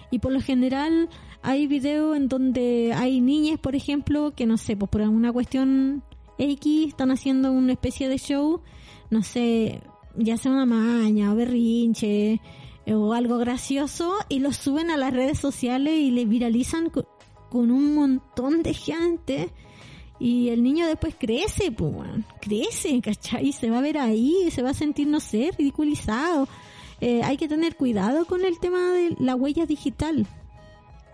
y por lo general hay videos en donde hay niñas, por ejemplo, que no sé, pues por alguna cuestión X están haciendo una especie de show, no sé, ya sea una maña o berrinche eh, o algo gracioso y lo suben a las redes sociales y le viralizan con, un montón de gente y el niño después crece, pues, crece, ¿cachai? Se va a ver ahí, se va a sentir, no sé, ridiculizado. Eh, hay que tener cuidado con el tema de la huella digital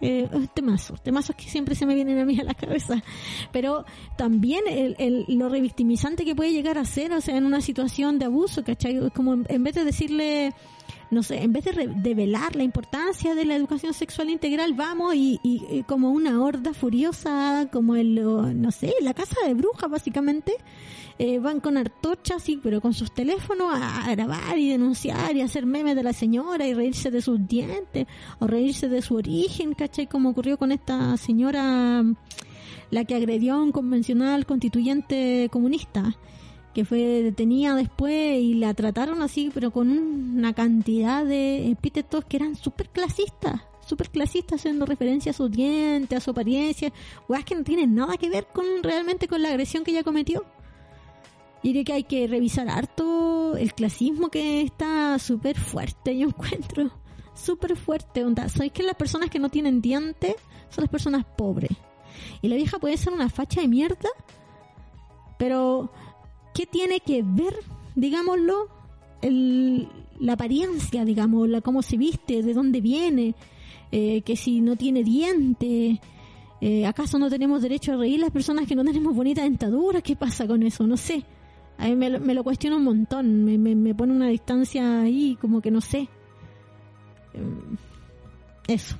eh, temazos, temazos que siempre se me vienen a mí a la cabeza, pero también el, el, lo revictimizante que puede llegar a ser, o sea, en una situación de abuso, ¿cachai? Como en, vez de decirle, no sé, en vez de develar la importancia de la educación sexual integral, vamos y, y, como una horda furiosa, como el, no sé, la casa de brujas básicamente, eh, van con artochas, sí, pero con sus teléfonos a, grabar y denunciar y hacer memes de la señora y reírse de sus dientes o reírse de su origen, ¿cachai? Como ocurrió con esta señora la que agredió a un convencional constituyente comunista, que fue detenida después y la trataron así, pero con una cantidad de epítetos que eran súper clasistas, súper clasistas haciendo referencia a su diente, a su apariencia, o es que no tienen nada que ver con realmente con la agresión que ella cometió. Y de que hay que revisar harto el clasismo que está súper fuerte, yo encuentro. Súper fuerte, onda. ¿Sabéis que las personas que no tienen dientes son las personas pobres? Y la vieja puede ser una facha de mierda, pero ¿qué tiene que ver, digámoslo, el, la apariencia, digamos, la, cómo se viste, de dónde viene, eh, que si no tiene dientes, eh, ¿acaso no tenemos derecho a reír las personas que no tenemos bonita dentadura? ¿Qué pasa con eso? No sé. A mí me, me lo cuestiono un montón, me, me, pone una distancia ahí como que no sé. Em, Eso.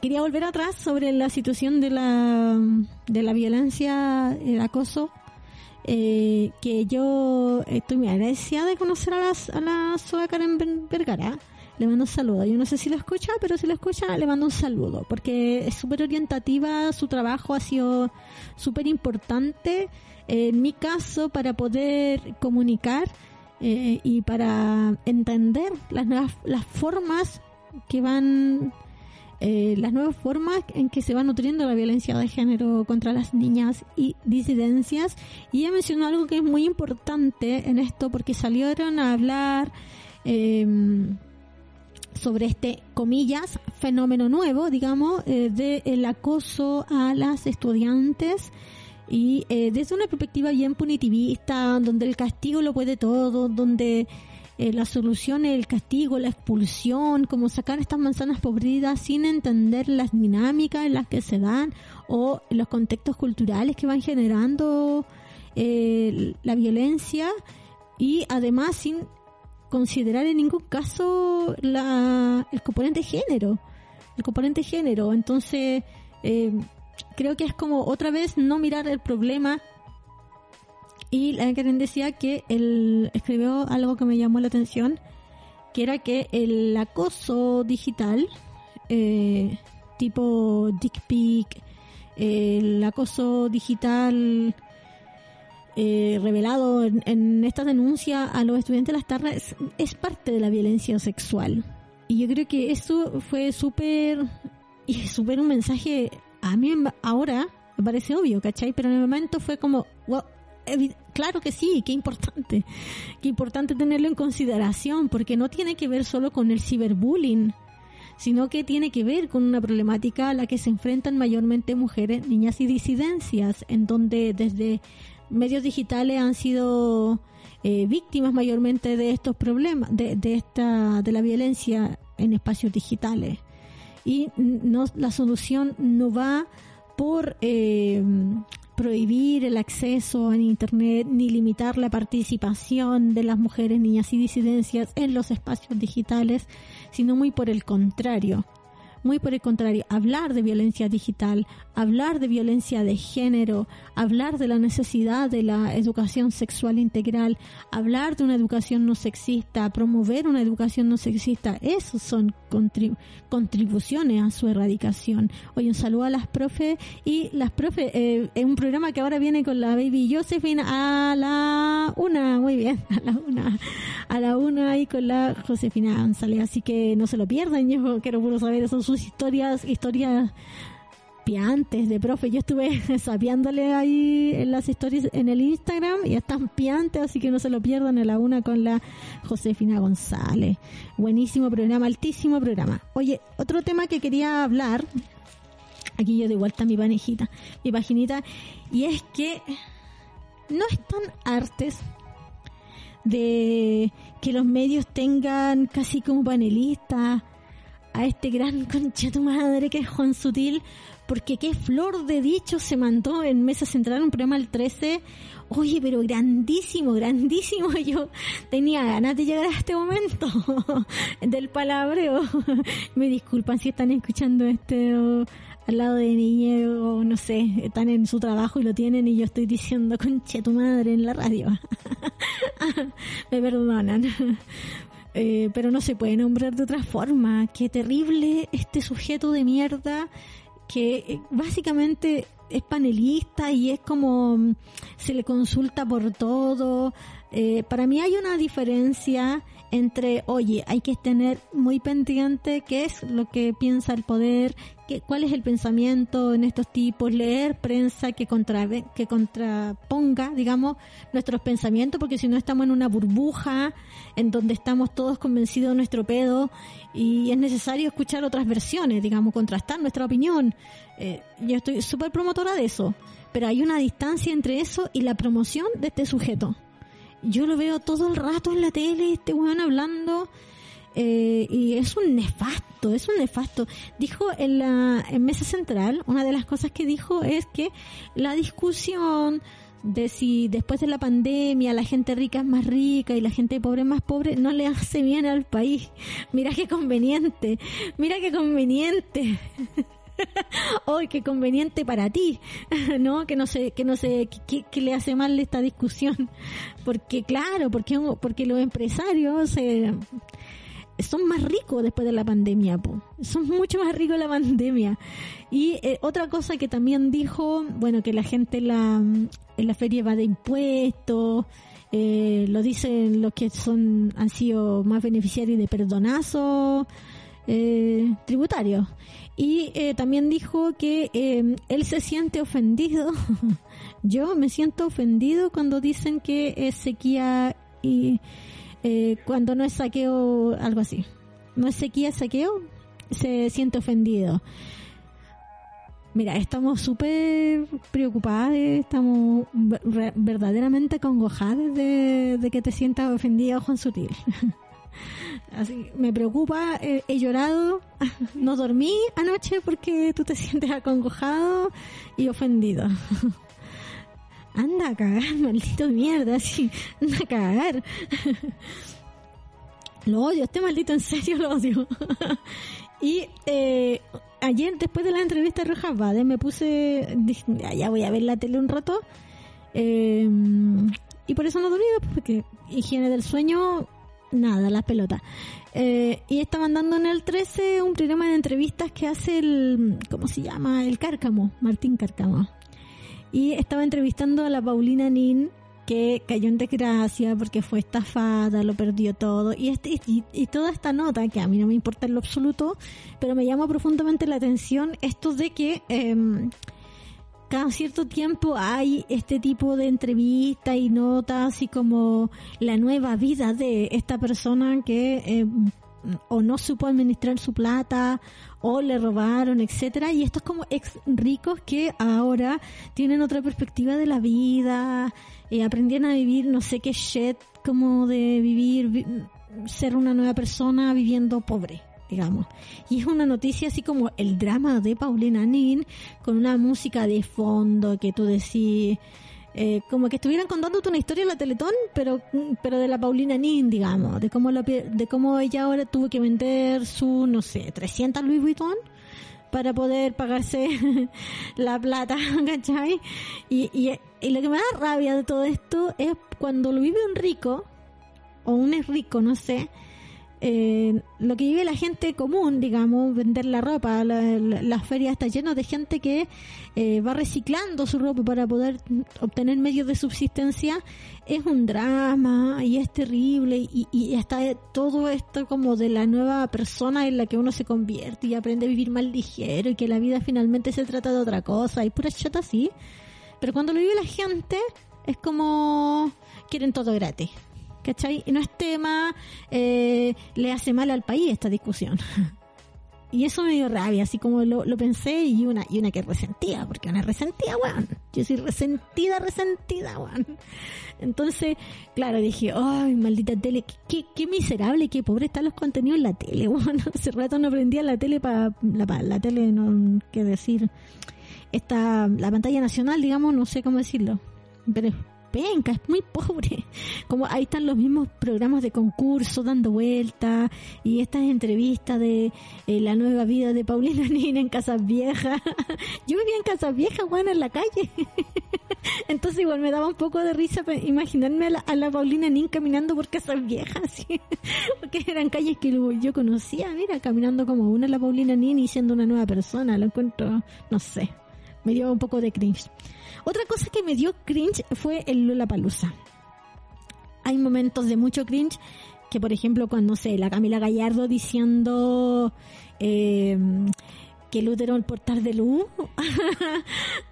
Quería volver atrás sobre la situación de la, de la violencia, el acoso, eh, que yo estoy muy agradecida de conocer a, las, a la Soa Karen Ver- Vergara. Le mando un saludo. Yo no sé si lo escucha, pero si lo escucha, le mando un saludo. Porque es súper orientativa, su trabajo ha sido súper importante. eh, en mi caso, para poder comunicar eh, y para entender las nuevas las formas que van eh, las nuevas formas en que se va nutriendo la violencia de género contra las niñas y disidencias. Y ella mencionó algo que es muy importante en esto porque salieron a hablar eh, sobre este, comillas, fenómeno nuevo, digamos, eh, del acoso a las estudiantes y eh, desde una perspectiva bien punitivista, donde el castigo lo puede todo, donde eh, la solución es el castigo, la expulsión, como sacar estas manzanas podridas sin entender las dinámicas en las que se dan o los contextos culturales que van generando eh, la violencia y además sin considerar en ningún caso la, el componente género, el componente género. Entonces, eh, creo que es como otra vez no mirar el problema y la Karen decía que él escribió algo que me llamó la atención, que era que el acoso digital, eh, tipo dick pic, el acoso digital eh, revelado en, esta denuncia a los estudiantes de las tardes es, parte de la violencia sexual. Y yo creo que eso fue súper, y súper un mensaje, a mí ahora me parece obvio, ¿cachai? Pero en el momento fue como, wow, claro que sí, qué importante, qué importante tenerlo en consideración, porque no tiene que ver solo con el ciberbullying, sino que tiene que ver con una problemática a la que se enfrentan mayormente mujeres, niñas y disidencias, en donde desde medios digitales han sido eh, víctimas mayormente de estos problemas, de, de esta, de la violencia en espacios digitales. Y no, la solución no va por eh, prohibir el acceso en Internet ni limitar la participación de las mujeres, niñas y disidencias en los espacios digitales, sino muy por el contrario. Muy por el contrario, hablar de violencia digital, hablar de violencia de género, hablar de la necesidad de la educación sexual integral, hablar de una educación no sexista, promover una educación no sexista, esos son contribu- contribuciones a su erradicación. Oye, un saludo a las profes y las profes, eh, un programa que ahora viene con la baby Josephine a la una, muy bien, a la una, a la una y con la Josefina González, así que no se lo pierdan, yo quiero saber, son sus historias, historias piantes de profe. Yo estuve sabiándole ahí en las historias en el Instagram y están piantes, así que no se lo pierdan a la una con la Josefina González. Buenísimo programa, altísimo programa. Oye, otro tema que quería hablar, aquí yo de vuelta mi panejita, mi paginita, y es que no están artes de que los medios tengan casi como panelistas a este gran concha tu madre que es Juan Sutil, porque qué flor de dicho se mandó en Mesa Central, un programa el 13. Oye, pero grandísimo, grandísimo. Yo tenía ganas de llegar a este momento del palabreo. Me disculpan si están escuchando este al lado de niñez o no sé, están en su trabajo y lo tienen y yo estoy diciendo concha tu madre en la radio. Me perdonan. Eh, pero no se puede nombrar de otra forma. Qué terrible este sujeto de mierda que eh, básicamente es panelista y es como mm, se le consulta por todo. Eh, para mí hay una diferencia entre, oye, hay que tener muy pendiente qué es lo que piensa el poder, qué, cuál es el pensamiento en estos tipos, leer prensa que, contra, que contraponga, digamos, nuestros pensamientos, porque si no estamos en una burbuja en donde estamos todos convencidos de nuestro pedo y es necesario escuchar otras versiones, digamos, contrastar nuestra opinión. Eh, yo estoy súper promotora de eso, pero hay una distancia entre eso y la promoción de este sujeto yo lo veo todo el rato en la tele, este weón hablando, eh, y es un nefasto, es un nefasto. Dijo en la en Mesa Central, una de las cosas que dijo es que la discusión de si después de la pandemia la gente rica es más rica y la gente pobre más pobre, no le hace bien al país. Mira qué conveniente, mira qué conveniente. hoy qué conveniente para ti, ¿no? Que no sé, que no sé, qué le hace mal esta discusión. Porque, claro, porque, porque los empresarios eh, son más ricos después de la pandemia, son mucho más ricos la pandemia. Y eh, otra cosa que también dijo, bueno, que la gente en la, en la feria va de impuestos, eh, lo dicen los que son han sido más beneficiarios de perdonazos eh, tributarios. Y eh, también dijo que eh, él se siente ofendido. Yo me siento ofendido cuando dicen que es sequía y eh, cuando no es saqueo, algo así. No es sequía, saqueo, se siente ofendido. Mira, estamos súper preocupadas, estamos verdaderamente congojadas de que te sientas ofendido, Juan Sutil. Así, me preocupa, eh, he llorado, no dormí anoche porque tú te sientes acongojado y ofendido. Anda a cagar, maldito mierda, así, anda a cagar. Lo odio, este maldito en serio lo odio. y eh, ayer, después de la entrevista de Rojas Bade, me puse, dije, ya voy a ver la tele un rato. Eh, y por eso no he dormido, porque higiene del sueño nada, la pelota. Eh, y estaban dando en el 13 un programa de entrevistas que hace el, ¿cómo se llama? El Cárcamo, Martín Cárcamo. Y estaba entrevistando a la Paulina Nin, que cayó en desgracia porque fue estafada, lo perdió todo. Y, este, y, toda esta nota, que a mí no me importa en lo absoluto, pero me llama profundamente la atención esto de que... Eh, cada cierto tiempo hay este tipo de entrevistas y notas y como la nueva vida de esta persona que eh, o no supo administrar su plata o le robaron, etcétera, y estos como ex ricos que ahora tienen otra perspectiva de la vida, eh, aprendieron a vivir no sé qué shit como de vivir ser una nueva persona viviendo pobre digamos. Y es una noticia así como el drama de Paulina Nin, con una música de fondo que tú decís, eh, como que estuvieran contándote una historia en la Teletón, pero, pero de la Paulina Nin, digamos, de cómo, de cómo ella ahora tuvo que vender su, no sé, 300 Louis Vuitton para poder pagarse la plata, ¿cachai? Y, y, y lo que me da rabia de todo esto es cuando lo vive un rico, o un es rico, no sé, eh, lo que vive la gente común, digamos, vender la ropa, la, feria está llena de gente que eh, va reciclando su ropa para poder obtener medios de subsistencia, es un drama y es terrible y, y está todo esto como de la nueva persona en la que uno se convierte y aprende a vivir más ligero y que la vida finalmente se trata de otra cosa y pura chata así. Pero cuando lo vive la gente es como quieren todo gratis. ¿Cachai? No es tema, eh, le hace mal al país esta discusión. y eso me dio rabia, así como lo, pensé y una, y una que resentía, porque una resentida, weón. Yo soy resentida, resentida, weón. Entonces, claro, dije, ay, maldita tele, qué, qué, miserable, qué pobre están los contenidos en la tele, weón. Hace rato no prendía la tele para, la, la tele, no, qué decir, esta, la pantalla nacional, digamos, no sé cómo decirlo, pero penca, es muy pobre. Como ahí están los mismos programas de concurso dando vueltas y estas entrevistas de eh, la nueva vida de Paulina Nina en Casas Viejas. Yo vivía en Casas Viejas, bueno, en la calle. Entonces igual me daba un poco de risa imaginarme a la, Paulina Nin caminando por Casas Viejas, porque eran calles que yo conocía, mira, caminando como una la Paulina Nin y siendo una nueva persona, lo encuentro, no sé, me dio un poco de cringe. Otra cosa que me dio cringe fue el Lollapalooza. Hay momentos de mucho cringe que, por ejemplo, cuando sé, la Camila Gallardo diciendo eh, que el útero el portal de luz,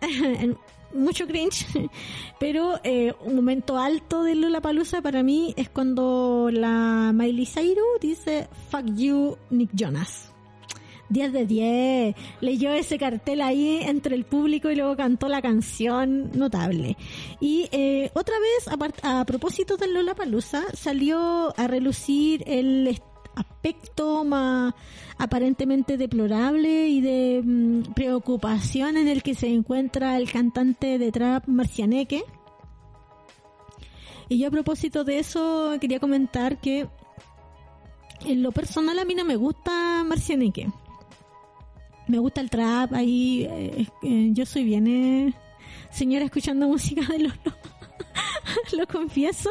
mucho cringe, pero eh, un momento alto de Lollapalooza para mí es cuando la Miley Cyrus dice fuck you Nick Jonas. 10 de 10. Leyó ese cartel ahí entre el público y luego cantó la canción notable. Y eh, otra vez, a, propósito del Lollapalooza, salió a relucir el aspecto más aparentemente deplorable y de mm, preocupación en el que se encuentra el cantante de trap Marcianeque. Y yo a propósito de eso quería comentar que en lo personal a mí no me gusta Marcianeque me gusta el trap, ahí eh, eh, yo soy bien eh, señora escuchando música de los lo confieso,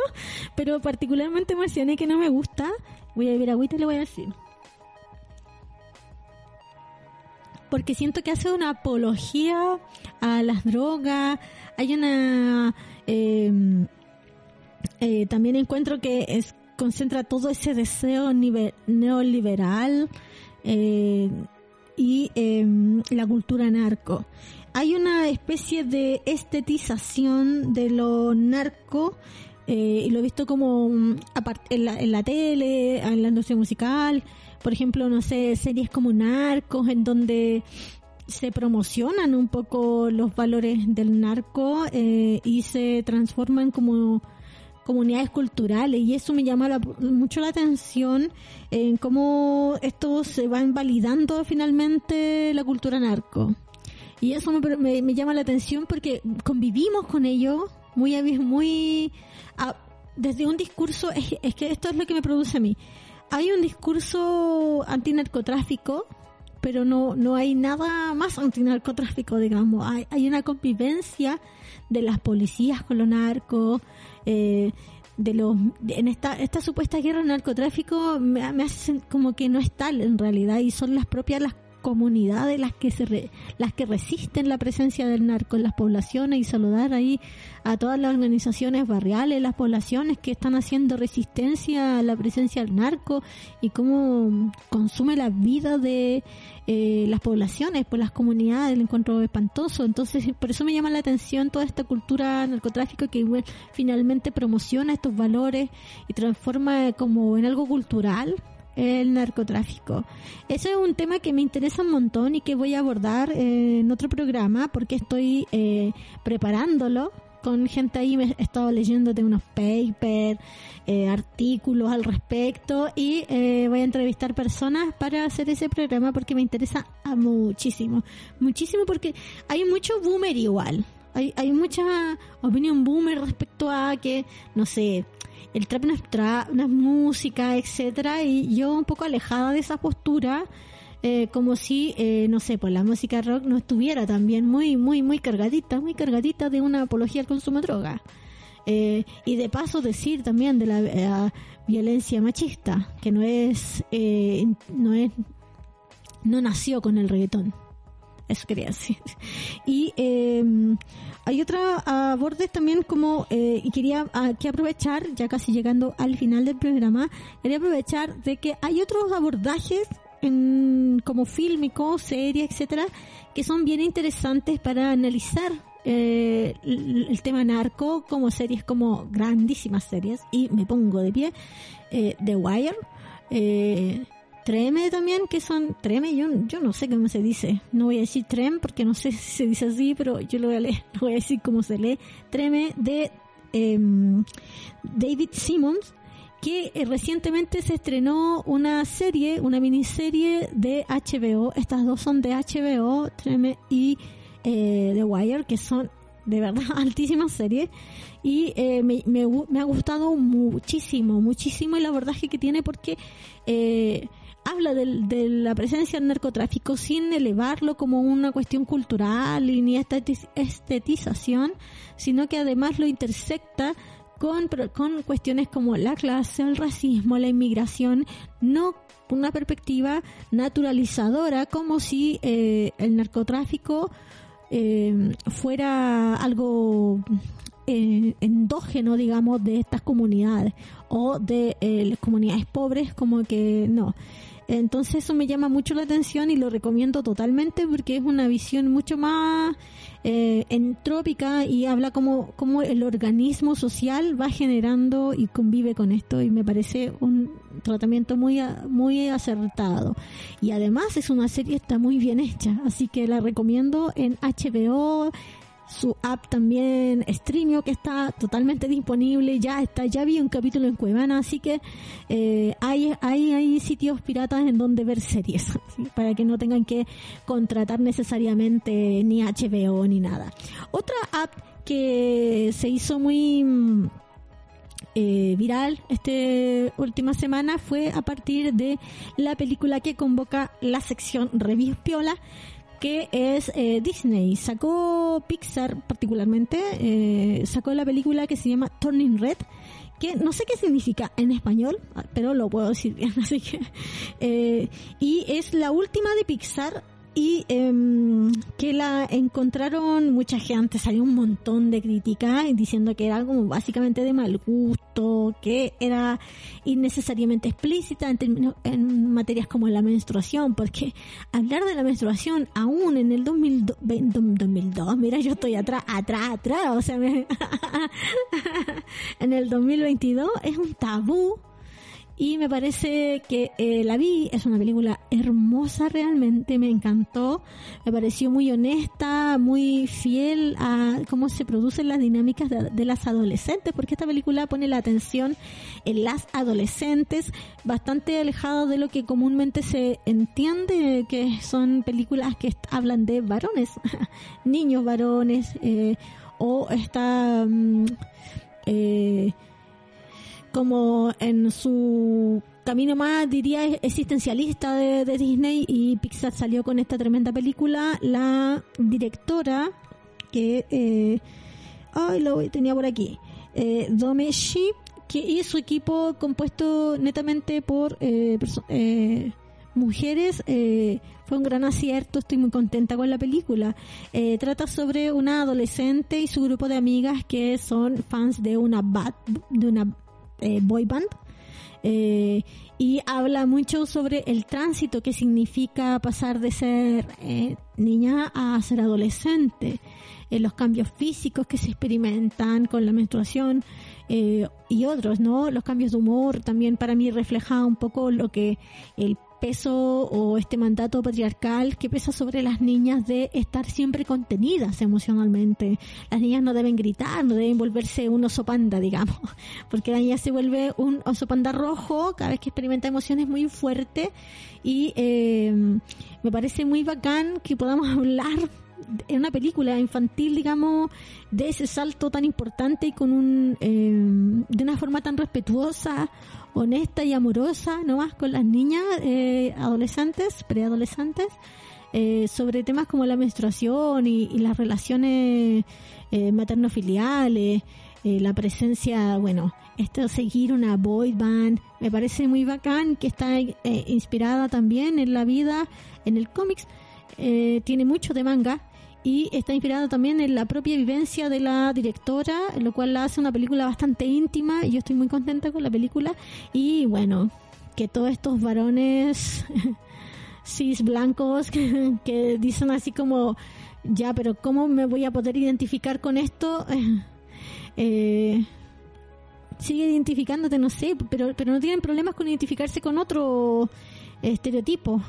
pero particularmente mencioné que no me gusta. Voy a beber agüita y le voy a decir. Porque siento que hace una apología a las drogas, hay una... Em, también encuentro que es concentra todo ese deseo neoliberal eh, y em, la cultura narco. Hay una especie de estetización de lo narco eh, y lo he visto como mm, en la, en la tele, en la industria musical, por ejemplo, no sé, series como Narcos, en donde se promocionan un poco los valores del narco eh, y se transforman como comunidades culturales y eso me llama mucho la atención en cómo esto se va invalidando finalmente la cultura narco. Y eso me, me, llama la atención porque convivimos con ellos muy, muy, desde un discurso, es, es, que esto es lo que me produce a mí. Hay un discurso antinarcotráfico, pero no, no hay nada más antinarcotráfico, digamos. Hay, hay una convivencia de las policías con los narcos, eh, de los en esta esta supuesta guerra narcotráfico me, me hace como que no es tal en realidad y son las propias las comunidades las que se las que resisten la presencia del narco en las poblaciones y saludar ahí a todas las organizaciones barriales, las poblaciones que están haciendo resistencia a la presencia del narco y cómo consume la vida de eh, las poblaciones, por las comunidades, el encuentro espantoso. Entonces, por eso me llama la atención toda esta cultura narcotráfico que finalmente promociona estos valores y transforma como en algo cultural el narcotráfico. Eso es un tema que me interesa un montón y que voy a abordar eh, en otro programa porque estoy eh, preparándolo con gente ahí, me he estado leyendo de unos papers, eh, artículos al respecto y voy a entrevistar personas para hacer ese programa porque me interesa muchísimo, muchísimo porque hay mucho boomer igual. Hay, hay mucha opinión boomer respecto a que, no sé, el trap no es, no es música, etcétera, y yo un poco alejada de esa postura, eh, como si, eh, no sé, pues la música rock no estuviera también muy, muy, muy cargadita, muy cargadita de una apología al consumo de droga. Eh, y de paso decir también de la violencia machista, que no es, no es, no nació con el reggaetón. Eso. Y hay otra abordes también como, eh, y quería que aprovechar, ya casi llegando al final del programa, quería aprovechar de que hay otros abordajes en, como fílmico, serie, etcétera, que son bien interesantes para analizar eh, el, tema narco como series, como grandísimas series, y me pongo de pie, eh, The Wire, eh, Treme también, que son treme, yo, yo no sé cómo se dice, no voy a decir trem porque no sé si se dice así, pero yo lo voy a leer, voy a decir cómo se lee, treme de em, David Simmons, que eh, recientemente se estrenó una serie, una miniserie de HBO, estas dos son de HBO, Treme y eh, The Wire, que son de verdad, altísima serie. Y eh, me, me, me, ha gustado muchísimo, muchísimo el abordaje que tiene porque eh, habla de, de, la presencia del narcotráfico sin elevarlo como una cuestión cultural y ni estetización, sino que además lo intersecta con, con cuestiones como la clase, el racismo, la inmigración, no una perspectiva naturalizadora, como si eh, el narcotráfico eh, fuera algo eh, endógeno, digamos, de estas comunidades o de eh, las comunidades pobres, como que no. Entonces eso me llama mucho la atención y lo recomiendo totalmente porque es una visión mucho más eh, entrópica y habla como, como el organismo social va generando y convive con esto y me parece un tratamiento muy, muy acertado. Y además es una serie está muy bien hecha, así que la recomiendo en HBO, su app también Streamio que está totalmente disponible ya está ya vi un capítulo en Cuevana así que eh, hay, hay hay sitios piratas en donde ver series para que no tengan que contratar necesariamente ni HBO ni nada. Otra app que se hizo muy mm, eh, viral esta última semana fue a partir de la película que convoca la sección Review Piola que es eh, Disney. Sacó Pixar particularmente, eh, sacó la película que se llama Turning Red, que no sé qué significa en español, pero lo puedo decir bien, así que... Eh, y es la última de Pixar y eh, que la encontraron mucha gente, salió un montón de críticas diciendo que era como básicamente de mal gusto, que era innecesariamente explícita en, en materias como la menstruación, porque hablar de la menstruación aún en el 2002, 2002 mira yo estoy atrás, atrás, atrás, o sea, me, en el 2022 es un tabú y me parece que eh, la vi, es una película hermosa realmente, me encantó, me pareció muy honesta, muy fiel a cómo se producen las dinámicas de, las adolescentes, porque esta película pone la atención en las adolescentes, bastante alejado de lo que comúnmente se entiende que son películas que hablan de varones, niños varones, eh, o esta... Mm, eh, como en su camino más, diría, existencialista de, Disney y Pixar salió con esta tremenda película. La directora, que, eh, ay, lo tenía por aquí, eh, Domeshi, que, y su equipo compuesto netamente por eh, eh mujeres, eh, fue un gran acierto, estoy muy contenta con la película. Eh, trata sobre una adolescente y su grupo de amigas que son fans de una bad, de una eh, boy band. Eh, y habla mucho sobre el tránsito que significa pasar de ser eh, niña a ser adolescente, los cambios físicos que se experimentan con la menstruación y otros, ¿no? Los cambios de humor también para mí refleja un poco lo que el peso o este mandato patriarcal que pesa sobre las niñas de estar siempre contenidas emocionalmente. Las niñas no deben gritar, no deben volverse un oso panda, digamos, porque la niña se vuelve un oso panda rojo cada vez que experimenta emociones muy fuertes y eh, me parece muy bacán que podamos hablar en una película infantil, digamos, de ese salto tan importante y con un, eh, de una forma tan respetuosa honesta y amorosa nomás con las niñas, eh, adolescentes, preadolescentes, eh, sobre temas como la menstruación y, las relaciones eh, materno-filiales, eh, la presencia, bueno, esto seguir una boy band, me parece muy bacán, que está inspirada también en la vida, en el cómics, tiene mucho de manga, y está inspirado también en la propia vivencia de la directora, lo cual la hace una película bastante íntima y yo estoy muy contenta con la película y bueno, que todos estos varones cis blancos que, dicen así como ya, pero ¿cómo me voy a poder identificar con esto? Eh, sigue identificándote, no sé, pero, pero no tienen problemas con identificarse con otro estereotipo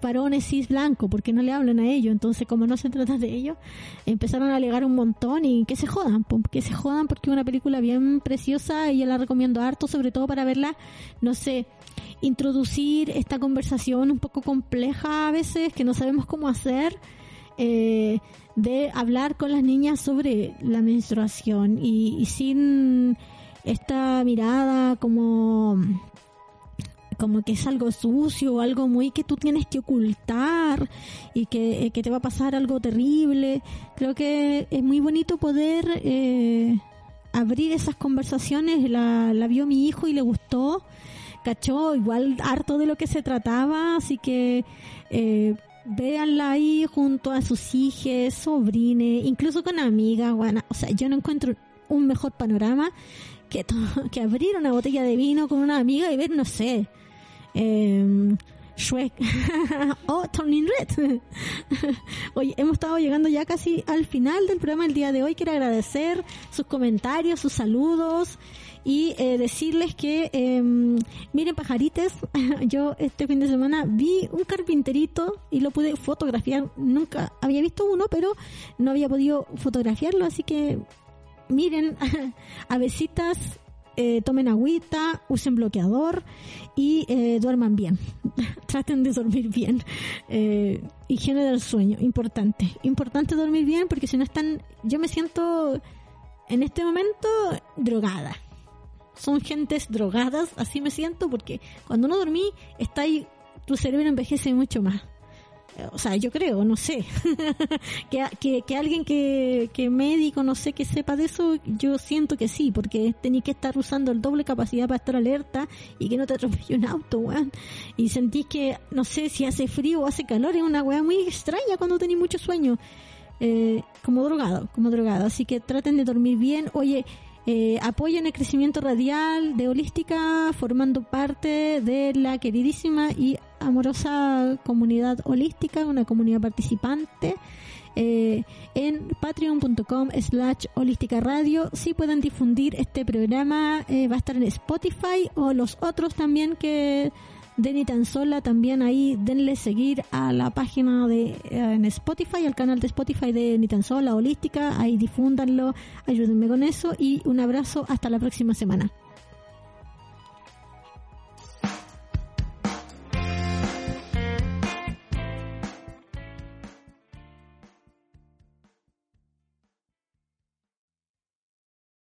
varones cis blanco, porque no le hablan a ellos. Entonces, como no se trata de ellos, empezaron a alegar un montón y que se jodan, que se jodan porque es una película bien preciosa y yo la recomiendo harto, sobre todo para verla, no sé, introducir esta conversación un poco compleja a veces, que no sabemos cómo hacer. Eh, de hablar con las niñas sobre la menstruación y, sin esta mirada como como que es algo sucio, algo muy que tú tienes que ocultar y que, eh, que te va a pasar algo terrible. Creo que es muy bonito poder eh, abrir esas conversaciones. La, la vio mi hijo y le gustó, cachó igual harto de lo que se trataba, así que eh, véanla ahí junto a sus hijas, sobrines, incluso con amigas. Bueno, o sea, yo no encuentro un mejor panorama que, que abrir una botella de vino con una amiga y ver, no sé, eh, Shrek o Turning Red. Oye, hemos estado llegando ya casi al final del programa el día de hoy. Quiero agradecer sus comentarios, sus saludos y eh, decirles que, em, miren pajarites, yo este fin de semana vi un carpinterito y lo pude fotografiar. Nunca había visto uno, pero no había podido fotografiarlo, así que miren, avesitas, eh, tomen agüita, usen bloqueador y eh, duerman bien. Traten de dormir bien. Eh, higiene del sueño, importante. Importante dormir bien porque si no están, yo me siento en este momento drogada son gentes drogadas, así me siento, porque cuando no dormí, está ahí, tu cerebro envejece mucho más. O sea, yo creo, no sé, que, que, alguien que, que médico, no sé, que sepa de eso, yo siento que sí, porque tenéis que estar usando el doble capacidad para estar alerta y que no te atropelle un auto, weón. Y sentís que, no sé, si hace frío o hace calor, es una weá muy extraña cuando tenéis mucho sueño. Eh, como drogado, como drogado. Así que traten de dormir bien. Oye, eh, apoyen el crecimiento radial de Holística, formando parte de la queridísima y amorosa comunidad holística, una comunidad participante. Eh, en patreon.com slash holística radio si pueden difundir este programa eh, va a estar en Spotify o los otros también que de Ni Tan Sola, también ahí denle seguir a la página de eh, en Spotify, al canal de Spotify de Ni Tan Sola Holística, ahí difúndanlo, ayúdenme con eso y un abrazo hasta la próxima semana.